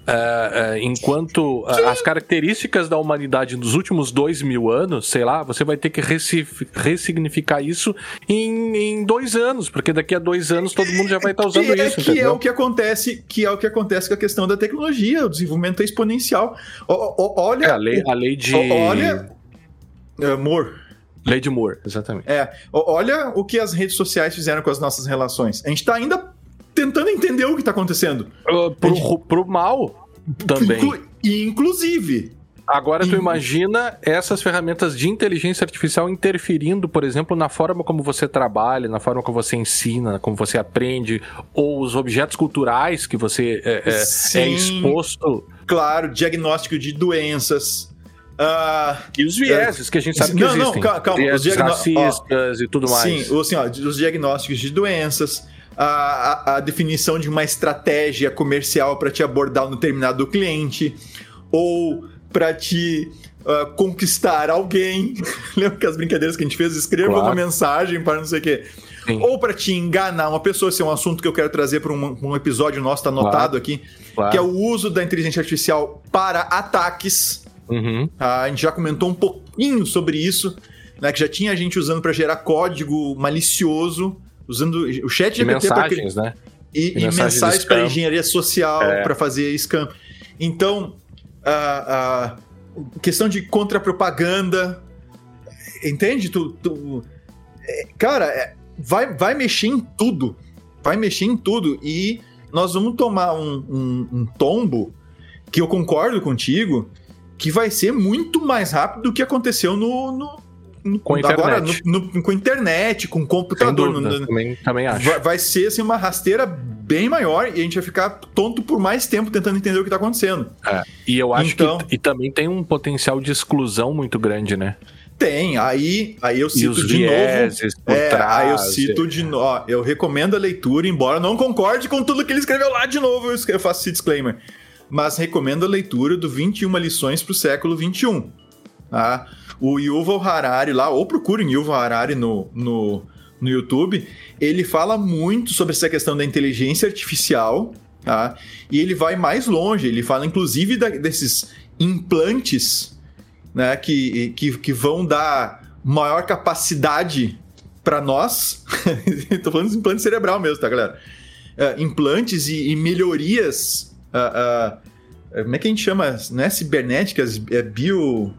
Uh, uh, enquanto uh, as características da humanidade nos últimos dois mil anos, sei lá, você vai ter que ressignificar isso em, em, dois anos, porque daqui a dois anos todo mundo já vai estar tá usando é, isso. Que entendeu? é o que acontece, que é o que acontece com a questão da tecnologia, o desenvolvimento é exponencial. O, o, olha, é, a lei, a lei de. Olha, amor. Lei de Moore, exatamente. É, olha o que as redes sociais fizeram com as nossas relações. A gente está ainda tentando entender o que está acontecendo. Uh, pro, gente... pro mal também. Inclu inclusive. Agora tu imagina essas ferramentas de inteligência artificial interferindo, por exemplo, na forma como você trabalha, na forma como você ensina, como você aprende, ou os objetos culturais que você é, é, é exposto. Claro, diagnóstico de doenças. Uh, e os vieses, que a gente sabe que não, existem. Não, calma, os racistas ó, e tudo mais. Sim, assim, ó, os diagnósticos de doenças, a, a, definição de uma estratégia comercial para te abordar um determinado cliente, ou para te uh, conquistar alguém. Lembra que as brincadeiras que a gente fez? Escreva claro. uma mensagem para não sei o quê. Sim. Ou para te enganar uma pessoa, esse é um assunto que eu quero trazer para um, um, episódio nosso, está anotado claro. aqui, claro. que é o uso da inteligência artificial para ataques. Uhum. Ah, a gente já comentou um pouquinho sobre isso, né, que já tinha gente usando para gerar código malicioso usando o chat GPT mensagens, pra... né? E, e, e mensagens para engenharia social, é. para fazer scam. Então, a, a questão de contra-propaganda, entende? Tu, tu é, cara, é, vai, vai mexer em tudo. Vai mexer em tudo. E nós vamos tomar um, um, um tombo que eu concordo contigo, que vai ser muito mais rápido do que aconteceu no, no com a agora no, no, com internet, com computador. Dúvida, no, também, também acho. Vai, vai, ser assim, uma rasteira bem maior e a gente vai ficar tonto por mais tempo tentando entender o que está acontecendo. É, e eu acho então, que e também tem um potencial de exclusão muito grande, né? Tem, aí, aí eu cito de novo. É, trás, aí eu cito é. de novo. Eu recomendo a leitura, embora não concorde com tudo que ele escreveu lá de novo, eu faço esse disclaimer. Mas recomendo a leitura do 21 lições para o século 21. Tá? O Yuval Harari lá, ou procurem Yuval Harari no, no, no YouTube, ele fala muito sobre essa questão da inteligência artificial, tá? E ele vai mais longe, ele fala inclusive da, desses implantes, né, que, que, que vão dar maior capacidade para nós. Tô falando de implante cerebral mesmo, tá, galera? Uh, implantes e, e melhorias. Uh, uh, como é que a gente chama? Não é cibernéticas, é bio.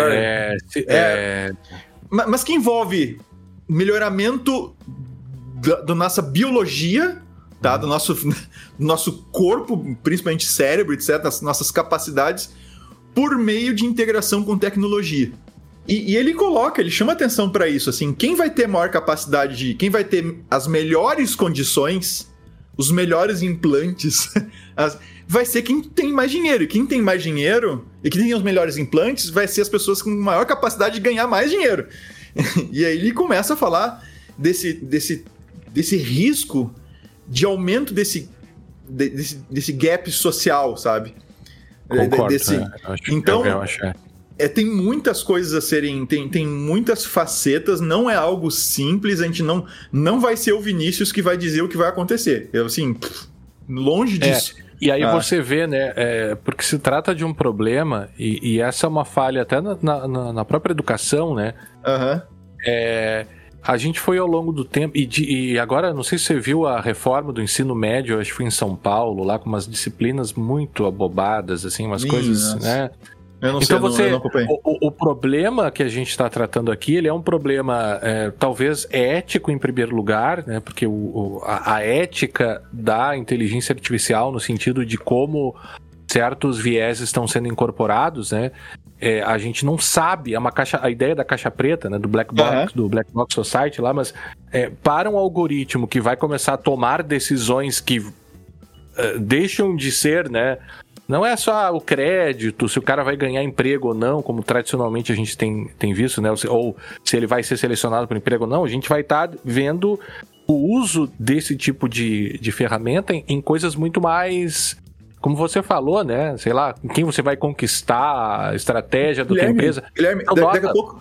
É, é, é... Mas que envolve melhoramento da, da nossa biologia, tá? do, nosso, do nosso corpo, principalmente cérebro, etc., das nossas capacidades, por meio de integração com tecnologia. E, e ele coloca, ele chama atenção para isso, assim, quem vai ter maior capacidade de, quem vai ter as melhores condições, os melhores implantes, as, vai ser quem tem mais dinheiro. E quem tem mais dinheiro e quem tem os melhores implantes vai ser as pessoas com maior capacidade de ganhar mais dinheiro. e aí ele começa a falar desse, desse, desse risco de aumento desse, desse, desse gap social, sabe? Concordo, desse... É, acho, então, eu, eu acho, é. É, tem muitas coisas a serem. Tem, tem muitas facetas, não é algo simples, a gente não, não vai ser o Vinícius que vai dizer o que vai acontecer. Eu, assim, longe é, disso. É. E aí ah. você vê, né? É, porque se trata de um problema, e, e essa é uma falha até na, na, na própria educação, né? Uhum. É, a gente foi ao longo do tempo, e, de, e, agora, não sei se você viu a reforma do ensino médio, acho que foi em São Paulo, lá com umas disciplinas muito abobadas, assim, umas Minha coisas, né? Eu não então sei, você, não, eu o, o, problema que a gente está tratando aqui, ele é um problema é, talvez ético em primeiro lugar, né? Porque o, o a, a, ética da inteligência artificial no sentido de como certos viés estão sendo incorporados, né? É, a gente não sabe, é uma caixa, a ideia da caixa preta, né, do Black Box, uhum. do Black Box Society lá, mas é, para um algoritmo que vai começar a tomar decisões que uh, deixam de ser, né, não é só o crédito, se o cara vai ganhar emprego ou não, como tradicionalmente a gente tem, tem visto, né? Ou se ele vai ser selecionado para emprego ou não, a gente vai estar tá vendo o uso desse tipo de, de ferramenta em, em coisas muito mais como você falou, né? Sei lá, quem você vai conquistar, a estratégia da tua empresa. Guilherme, daqui, a pouco.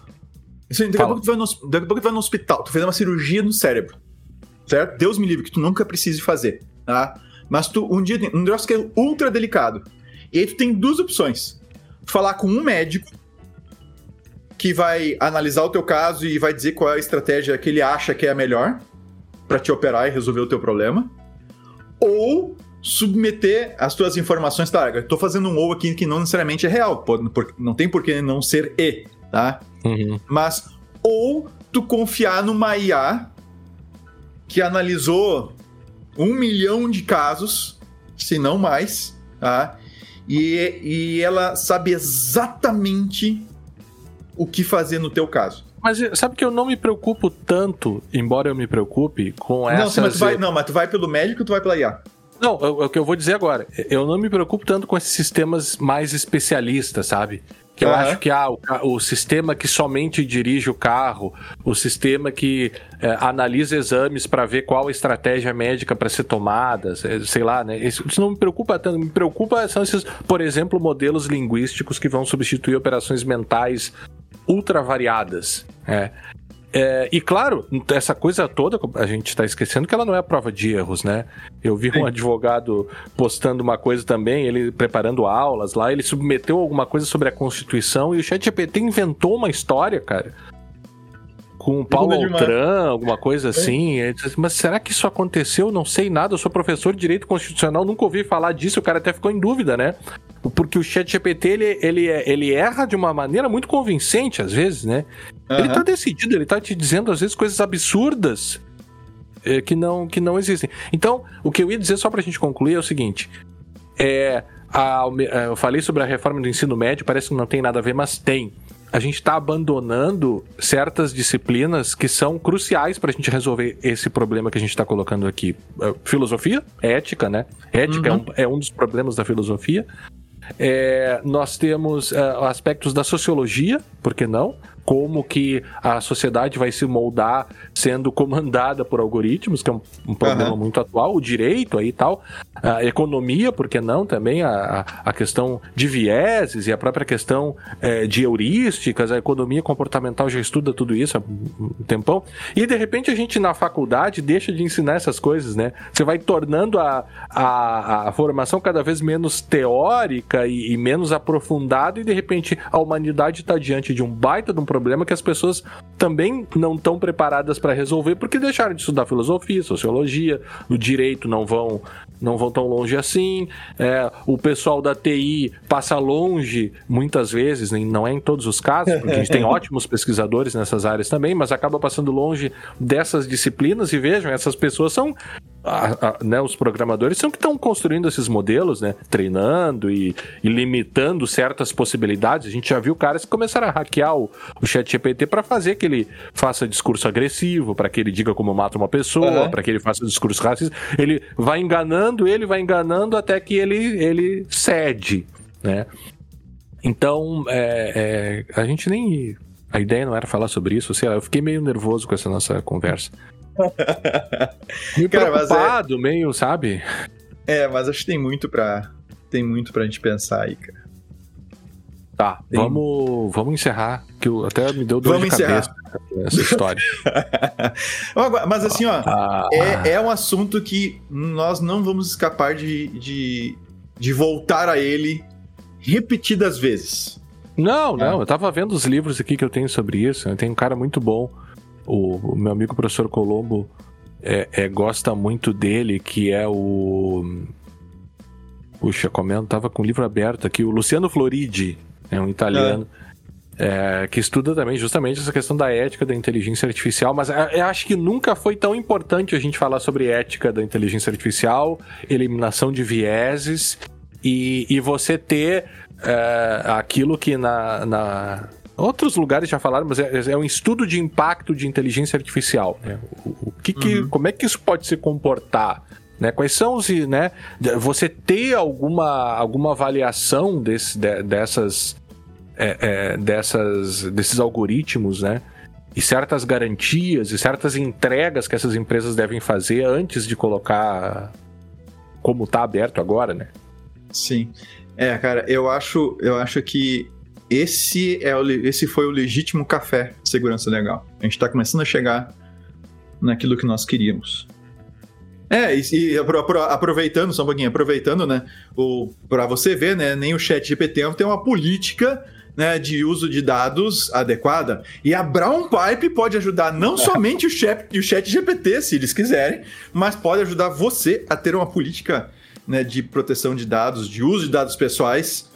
Assim, daqui, a pouco tu vai no, daqui a pouco tu vai no hospital, tu fez uma cirurgia no cérebro. Certo? Deus me livre, que tu nunca precise fazer. Tá? Mas tu, um dia, um negócio que é ultra delicado. E aí tu tem duas opções. Falar com um médico que vai analisar o teu caso e vai dizer qual é a estratégia que ele acha que é a melhor para te operar e resolver o teu problema. Ou submeter as tuas informações. Tá, eu tô fazendo um ou aqui que não necessariamente é real, não tem por que não ser e, tá? Uhum. Mas, ou tu confiar numa IA que analisou um milhão de casos, se não mais, tá? E, e ela sabe exatamente o que fazer no teu caso. Mas sabe que eu não me preocupo tanto, embora eu me preocupe, com essa. Não, mas tu vai, não, mas tu vai pelo médico ou tu vai pela IA? Não, é o que eu vou dizer agora. Eu não me preocupo tanto com esses sistemas mais especialistas, sabe? Que eu uhum. acho que ah, o, o, sistema que somente dirige o carro, o sistema que é, analisa exames para ver qual a estratégia médica para ser tomada, sei lá, né? Isso, isso, não me preocupa tanto. Me preocupa são esses, por exemplo, modelos linguísticos que vão substituir operações mentais ultra variadas. É. É, e claro, essa coisa toda, a gente está esquecendo que ela não é a prova de erros, né? Eu vi Sim. um advogado postando uma coisa também, ele preparando aulas lá, ele submeteu alguma coisa sobre a Constituição e o ChatGPT inventou uma história, cara. Com o Paulo Altran, alguma coisa assim. Mas será que isso aconteceu? Não sei nada, eu sou professor de Direito Constitucional, nunca ouvi falar disso, o cara até ficou em dúvida, né? Porque o chat GPT, ele, ele, ele erra de uma maneira muito convincente, às vezes, né? Uhum. Ele tá decidido, ele tá te dizendo, às vezes, coisas absurdas é, que, não, que não existem. Então, o que eu ia dizer, só pra gente concluir, é o seguinte. É, a, é, eu falei sobre a reforma do ensino médio, parece que não tem nada a ver, mas tem. A gente está abandonando certas disciplinas que são cruciais para a gente resolver esse problema que a gente está colocando aqui. É, filosofia, ética, né? Ética uhum. é, um, é um dos problemas da filosofia. É, nós temos uh, aspectos da sociologia, por que não? Como que a sociedade vai se moldar sendo comandada por algoritmos, que é um, um problema uhum. muito atual, o direito aí e tal, a economia, por que não também, a, a questão de vieses e a própria questão é, de heurísticas, a economia comportamental já estuda tudo isso há um tempão, e de repente a gente na faculdade deixa de ensinar essas coisas, né? Você vai tornando a, a, a formação cada vez menos teórica e, e menos aprofundada e de repente a humanidade está diante de um baita de um problema que as pessoas também não estão preparadas para resolver porque deixaram de estudar filosofia, sociologia, o direito não vão não vão tão longe assim. É, o pessoal da TI passa longe muitas vezes, não é em todos os casos, porque a gente tem ótimos pesquisadores nessas áreas também, mas acaba passando longe dessas disciplinas e vejam, essas pessoas são a, a, né, os programadores são que estão construindo esses modelos, né, treinando e, e, limitando certas possibilidades. A gente já viu caras que começaram a hackear o, o chat GPT para fazer que ele faça discurso agressivo, para que ele diga como mata uma pessoa, uhum. para que ele faça discurso racista. Ele vai enganando, ele vai enganando até que ele, ele cede, né? Então, é, é, a gente nem... A ideia não era falar sobre isso, sei lá, eu fiquei meio nervoso com essa nossa conversa. meio cara, preocupado, é... meio, sabe? É, mas acho que tem muito pra. Tem muito pra gente pensar aí, cara. Tá, tem... vamos, vamos encerrar, que eu, até me deu dor vamos de encerrar. cabeça essa história. mas assim, ó, ah. é, é um assunto que nós não vamos escapar de, de, de voltar a ele repetidas vezes. Não, não, é. eu tava vendo os livros aqui que eu tenho sobre isso, tem um cara muito bom o, o meu amigo professor Colombo é, é, gosta muito dele, que é o. Puxa, comendo, tava com o livro aberto aqui, o Luciano Floridi, é um italiano. É, que estuda também justamente essa questão da ética da inteligência artificial, mas é, eu acho que nunca foi tão importante a gente falar sobre ética da inteligência artificial, eliminação de vieses e, e você ter é, aquilo que na, na, Outros lugares já falaram, mas é, é um estudo de impacto de inteligência artificial. Né? O, o que, que uhum. como é que isso pode se comportar? Né? Quais são os. Né? Você ter alguma, alguma avaliação desse, de, dessas, é, é, dessas, desses algoritmos, né? E certas garantias e certas entregas que essas empresas devem fazer antes de colocar como está aberto agora, né? Sim. É, cara, eu acho, eu acho que esse, é o, esse foi o legítimo café de segurança legal. A gente tá começando a chegar naquilo que nós queríamos. É, e, e aproveitando, só um pouquinho, aproveitando, né, o, pra você ver, né, nem o chat GPT tem uma política né, de uso de dados adequada. E a Brown Pipe pode ajudar não somente o chat, o chat GPT, se eles quiserem, mas pode ajudar você a ter uma política né, de proteção de dados, de uso de dados pessoais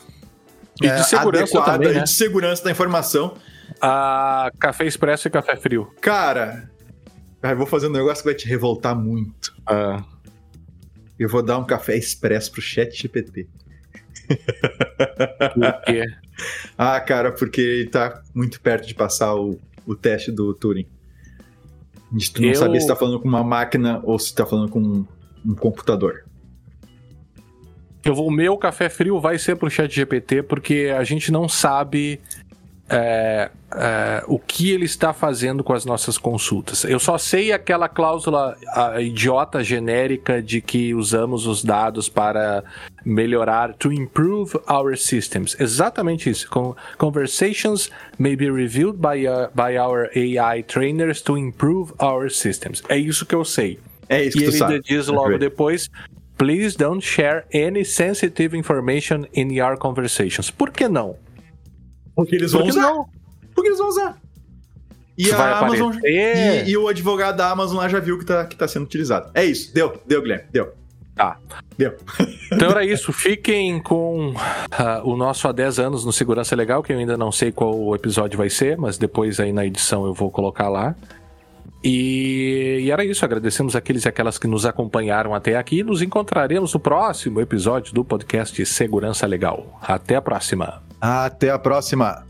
e de é, segurança adequada também, né? de segurança da informação. A café expresso e café frio. Cara, eu vou fazer um negócio que vai te revoltar muito. Ah. Eu vou dar um café expresso pro chat GPT. Por quê? Ah, cara, porque ele tá muito perto de passar o, o teste do Turing. A gente não eu... saber se tá falando com uma máquina ou se tá falando com um, um computador. Eu vou, o meu café frio vai ser pro chat GPT, porque a gente não sabe é, é, o que ele está fazendo com as nossas consultas. Eu só sei aquela cláusula idiota genérica de que usamos os dados para melhorar, to improve our systems. Exatamente isso. Conversations may be reviewed by, uh, by our AI trainers to improve our systems. É isso que eu sei. É isso e que ele diz logo depois. Please don't share any sensitive information in your conversations. Por que não? Porque eles vão Porque usar. não? Porque eles vão usar. E Vai a Amazon. aparecer. E, e o advogado da Amazon lá já viu que tá, que tá sendo utilizado. É isso. Deu, deu, Guilherme. Deu. Tá. Deu. Então era isso. Fiquem com ah, o nosso há 10 anos no Segurança Legal, que eu ainda não sei qual episódio vai ser, mas depois aí na edição eu vou colocar lá. E, e era isso. Agradecemos aqueles e aquelas que nos acompanharam até aqui. Nos encontraremos no próximo episódio do podcast Segurança Legal. Até a próxima. Até a próxima.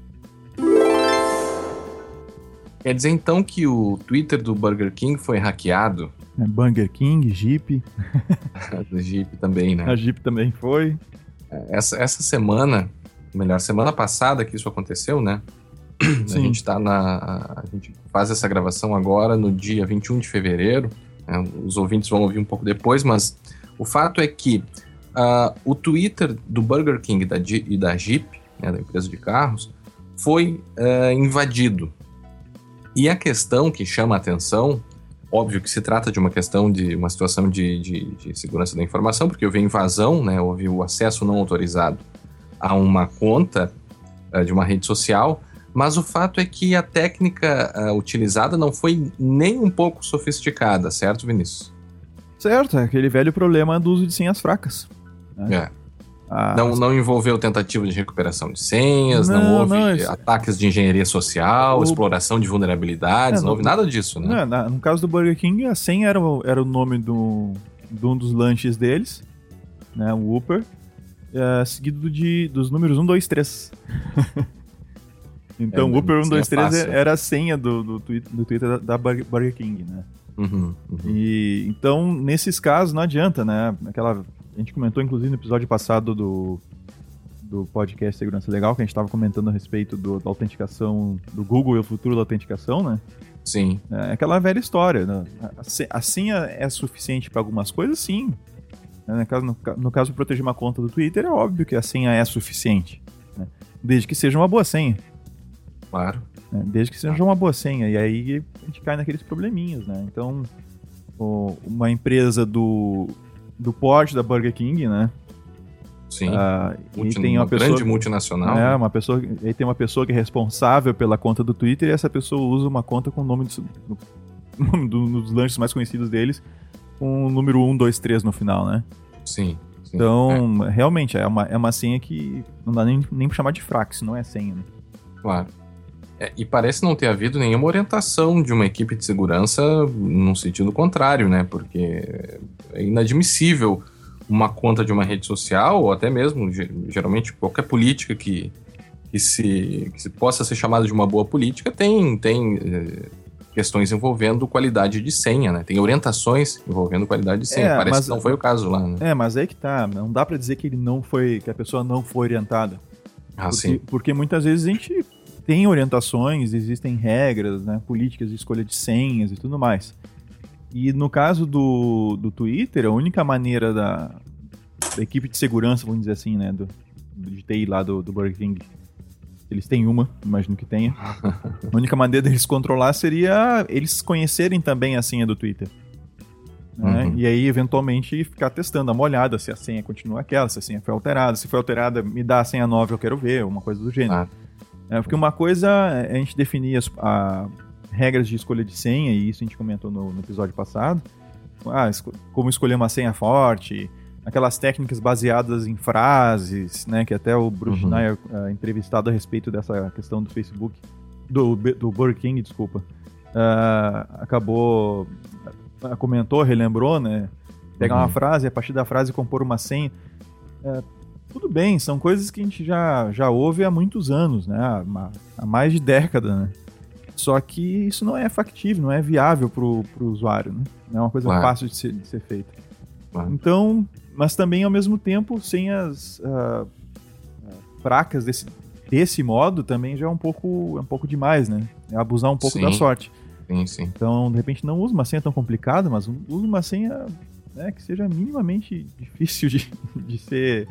Quer dizer então que o Twitter do Burger King foi hackeado? É, Burger King, Jeep. do Jeep também, né? A Jeep também foi. Essa, essa semana, melhor, semana passada que isso aconteceu, né? Sim. A gente tá na. A gente faz essa gravação agora no dia 21 de fevereiro. né? Os ouvintes vão ouvir um pouco depois, mas o fato é que ah, o Twitter do Burger King da, e da Jeep, né, da empresa de carros, foi ah, invadido. E a questão que chama a atenção, óbvio que se trata de uma questão de uma situação de, de- de segurança da informação, porque houve invasão, né, houve o acesso não autorizado a uma conta ah, de uma rede social, mas o fato é que a técnica ah, utilizada não foi nem um pouco sofisticada, certo, Vinícius? Certo, é aquele velho problema do uso de senhas fracas. É. Ah, Não, não envolveu tentativa de recuperação de senhas, não, Não, houve não, isso- ataques de engenharia social, O- exploração de vulnerabilidades, É, não não- houve nada disso, né? né, na- no caso do Burger King, a senha era, o- era o nome do, de um dos lanches deles, né, o Whopper, é, seguido de, dos números 1, 2, 3. Então, É, o Whopper 1, senha 2, 3 fácil. era a senha do, do, Twitter, do Twitter da, da Burger King, né? Uhum, uhum. E então, nesses casos, não adianta, né? Aquela. A gente comentou, inclusive, no episódio passado do, do podcast Segurança Legal, que a gente estava comentando a respeito do- da autenticação do Google e o futuro da autenticação, né? Sim, É aquela velha história, né? A, a senha é suficiente para algumas coisas, sim. Né, No caso, no, no caso, proteger uma conta do Twitter, é óbvio que a senha é suficiente. né? Desde que seja uma boa senha. Claro. né? Desde que seja uma boa senha. E aí a gente cai naqueles probleminhas, né? Então, o- uma empresa do, do porte da Burger King, né? Sim. Ah, Multi- tem uma, pessoa. grande multinacional. É, né? uma pessoa. Aí tem uma pessoa que é responsável pela conta do Twitter e essa pessoa usa uma conta com o nome dos, do- do- dos lanches mais conhecidos deles, com o número 1, 2, 3 no final, né? Sim. sim. Então, realmente, é uma, é uma senha que não dá nem, nem pra chamar de isso não é senha, né? É, claro. É, e parece não ter havido nenhuma orientação de uma equipe de segurança num sentido contrário, né? Porque é inadmissível uma conta de uma rede social, ou até mesmo, ge- geralmente, qualquer política que, que, se, que se possa ser chamada de uma boa política tem, tem eh, questões envolvendo qualidade de senha, né? Tem orientações envolvendo qualidade de senha. É, Parece mas- que não foi o caso lá, né? É, mas aí que tá, não dá pra dizer que ele não foi, que a pessoa não foi orientada. Ah, Porque, sim. porque muitas vezes a gente tem orientações, existem regras, né, políticas de escolha de senhas e tudo mais. E no caso do, do Twitter, a única maneira da, da equipe de segurança, vamos dizer assim, né? Do, de TI lá do, do Burger King. Eles têm uma, imagino que tenha. A única maneira deles controlar seria eles conhecerem também a senha do Twitter. Né? Uhum. E aí, eventualmente, ficar testando, dar uma olhada se a senha continua aquela, se a senha foi alterada. Se foi alterada, me dá a senha nova, eu quero ver, uma coisa do gênero. Ah. É, porque uma coisa é a gente definir as a, regras de escolha de senha, e isso a gente comentou no, no episódio passado. Ah, esco como escolher uma senha forte, aquelas técnicas baseadas em frases, né? Que até o Bruce uhum. Schneier, uh, entrevistado a respeito dessa questão do Facebook, do, do Burger King, desculpa, uh, acabou, uh, comentou, relembrou, né? Pegar uhum. uma frase, a partir da frase compor uma senha. Tudo bem, são coisas que a gente já, já ouve há muitos anos, né? Há, há mais de década, né? Só que isso não é factível, não é viável para o usuário, né? Não é uma coisa claro. fácil de ser, de ser feita. Claro. Então, mas também ao mesmo tempo, sem as uh, fracas desse, desse modo, também já é um pouco, é um pouco demais, né? É abusar um pouco sim. da sorte. Sim, sim. Então, de repente, não use uma senha tão complicada, mas use uma senha né, que seja minimamente difícil de, de ser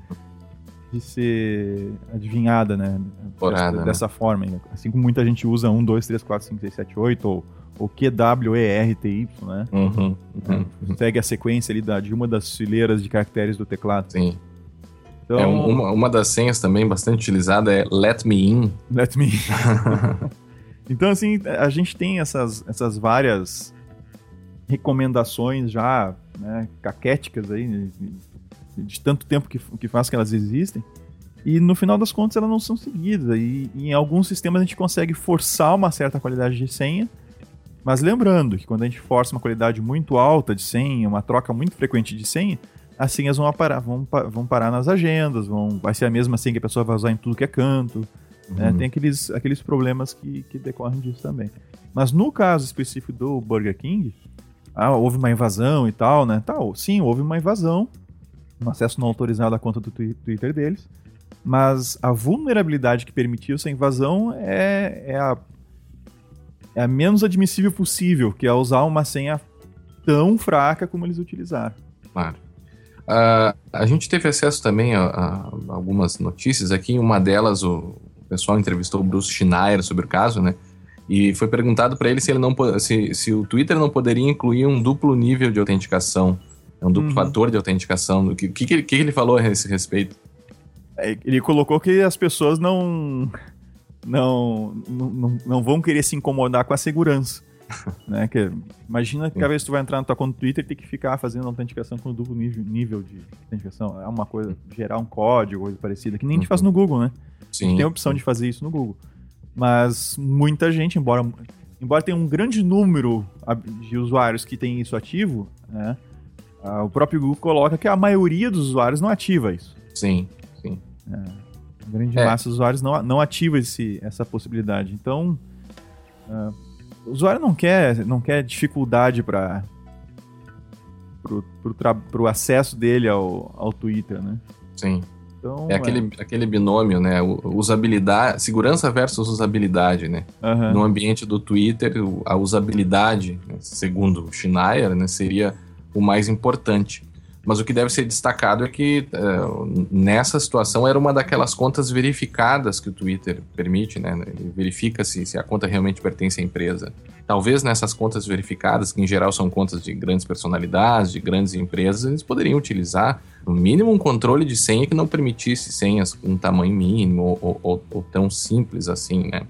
de ser adivinhada, né? Porada, dessa, né? dessa forma. Assim como muita gente usa 1, 2, 3, 4, 5, 6, 7, 8 ou, ou QWERTY, né? Uhum, uhum, uhum. Segue a sequência ali da, de uma das fileiras de caracteres do teclado. Sim. Então, é, uma, uma das senhas também bastante utilizada é Let Me In. Let Me In. então, assim, a gente tem essas, essas várias recomendações já né, caquéticas aí, de tanto tempo que, que faz que elas existem. E no final das contas elas não são seguidas. E, e, em alguns sistemas a gente consegue forçar uma certa qualidade de senha. Mas lembrando que quando a gente força uma qualidade muito alta de senha, uma troca muito frequente de senha, as senhas vão parar, vão, vão parar nas agendas, vão, vai ser a mesma senha que a pessoa vai usar em tudo que é canto. Né? Uhum. Né? Tem aqueles, aqueles problemas que, que decorrem disso também. Mas no caso específico do Burger King, ah, houve uma invasão e tal, né? Tal, sim, houve uma invasão um acesso não autorizado à conta do Twitter deles. Mas a vulnerabilidade que permitiu essa invasão é, é, a, é a menos admissível possível, que é usar uma senha tão fraca como eles utilizaram. Claro. Uh, a gente teve acesso também a, a, algumas notícias aqui. Uma delas, o, pessoal entrevistou o Bruce Schneier sobre o caso, né? E foi perguntado para ele se ele não se, se o Twitter não poderia incluir um duplo nível de autenticação é um duplo uhum. fator de autenticação. O que, que, que, que ele falou a esse respeito? É, ele colocou que as pessoas não, não, não, não vão querer se incomodar com a segurança. né? que, imagina que cada vez que tu vai entrar na tua conta do Twitter tem que ficar fazendo autenticação com duplo nível, nível de autenticação. É uma coisa, gerar um código, coisa parecida, que nem a gente faz no Google, né? Sim. A gente tem a opção de fazer isso no Google. Mas muita gente, embora, embora tenha um grande número de usuários que tem isso ativo, né? Ah, o próprio Google coloca que a maioria dos usuários não ativa isso. Sim, sim. É, a grande é. massa dos usuários não, não ativa esse, essa possibilidade. Então, uh, o usuário não quer, não quer dificuldade para o acesso dele ao, ao Twitter, né? Sim. Então, é, aquele, é. aquele binômio, né? Usabilidade, segurança versus usabilidade, né? Uhum. No ambiente do Twitter, a usabilidade, né, segundo Schneier, né, seria o mais importante. Mas o que deve ser destacado é que uh, nessa situação era uma daquelas contas verificadas que o Twitter permite, né? Ele verifica se, se a conta realmente pertence à empresa. Talvez nessas contas verificadas, que em geral são contas de grandes personalidades, de grandes empresas, eles poderiam utilizar no mínimo um controle de senha que não permitisse senhas com um tamanho mínimo ou, ou, ou tão simples assim, né?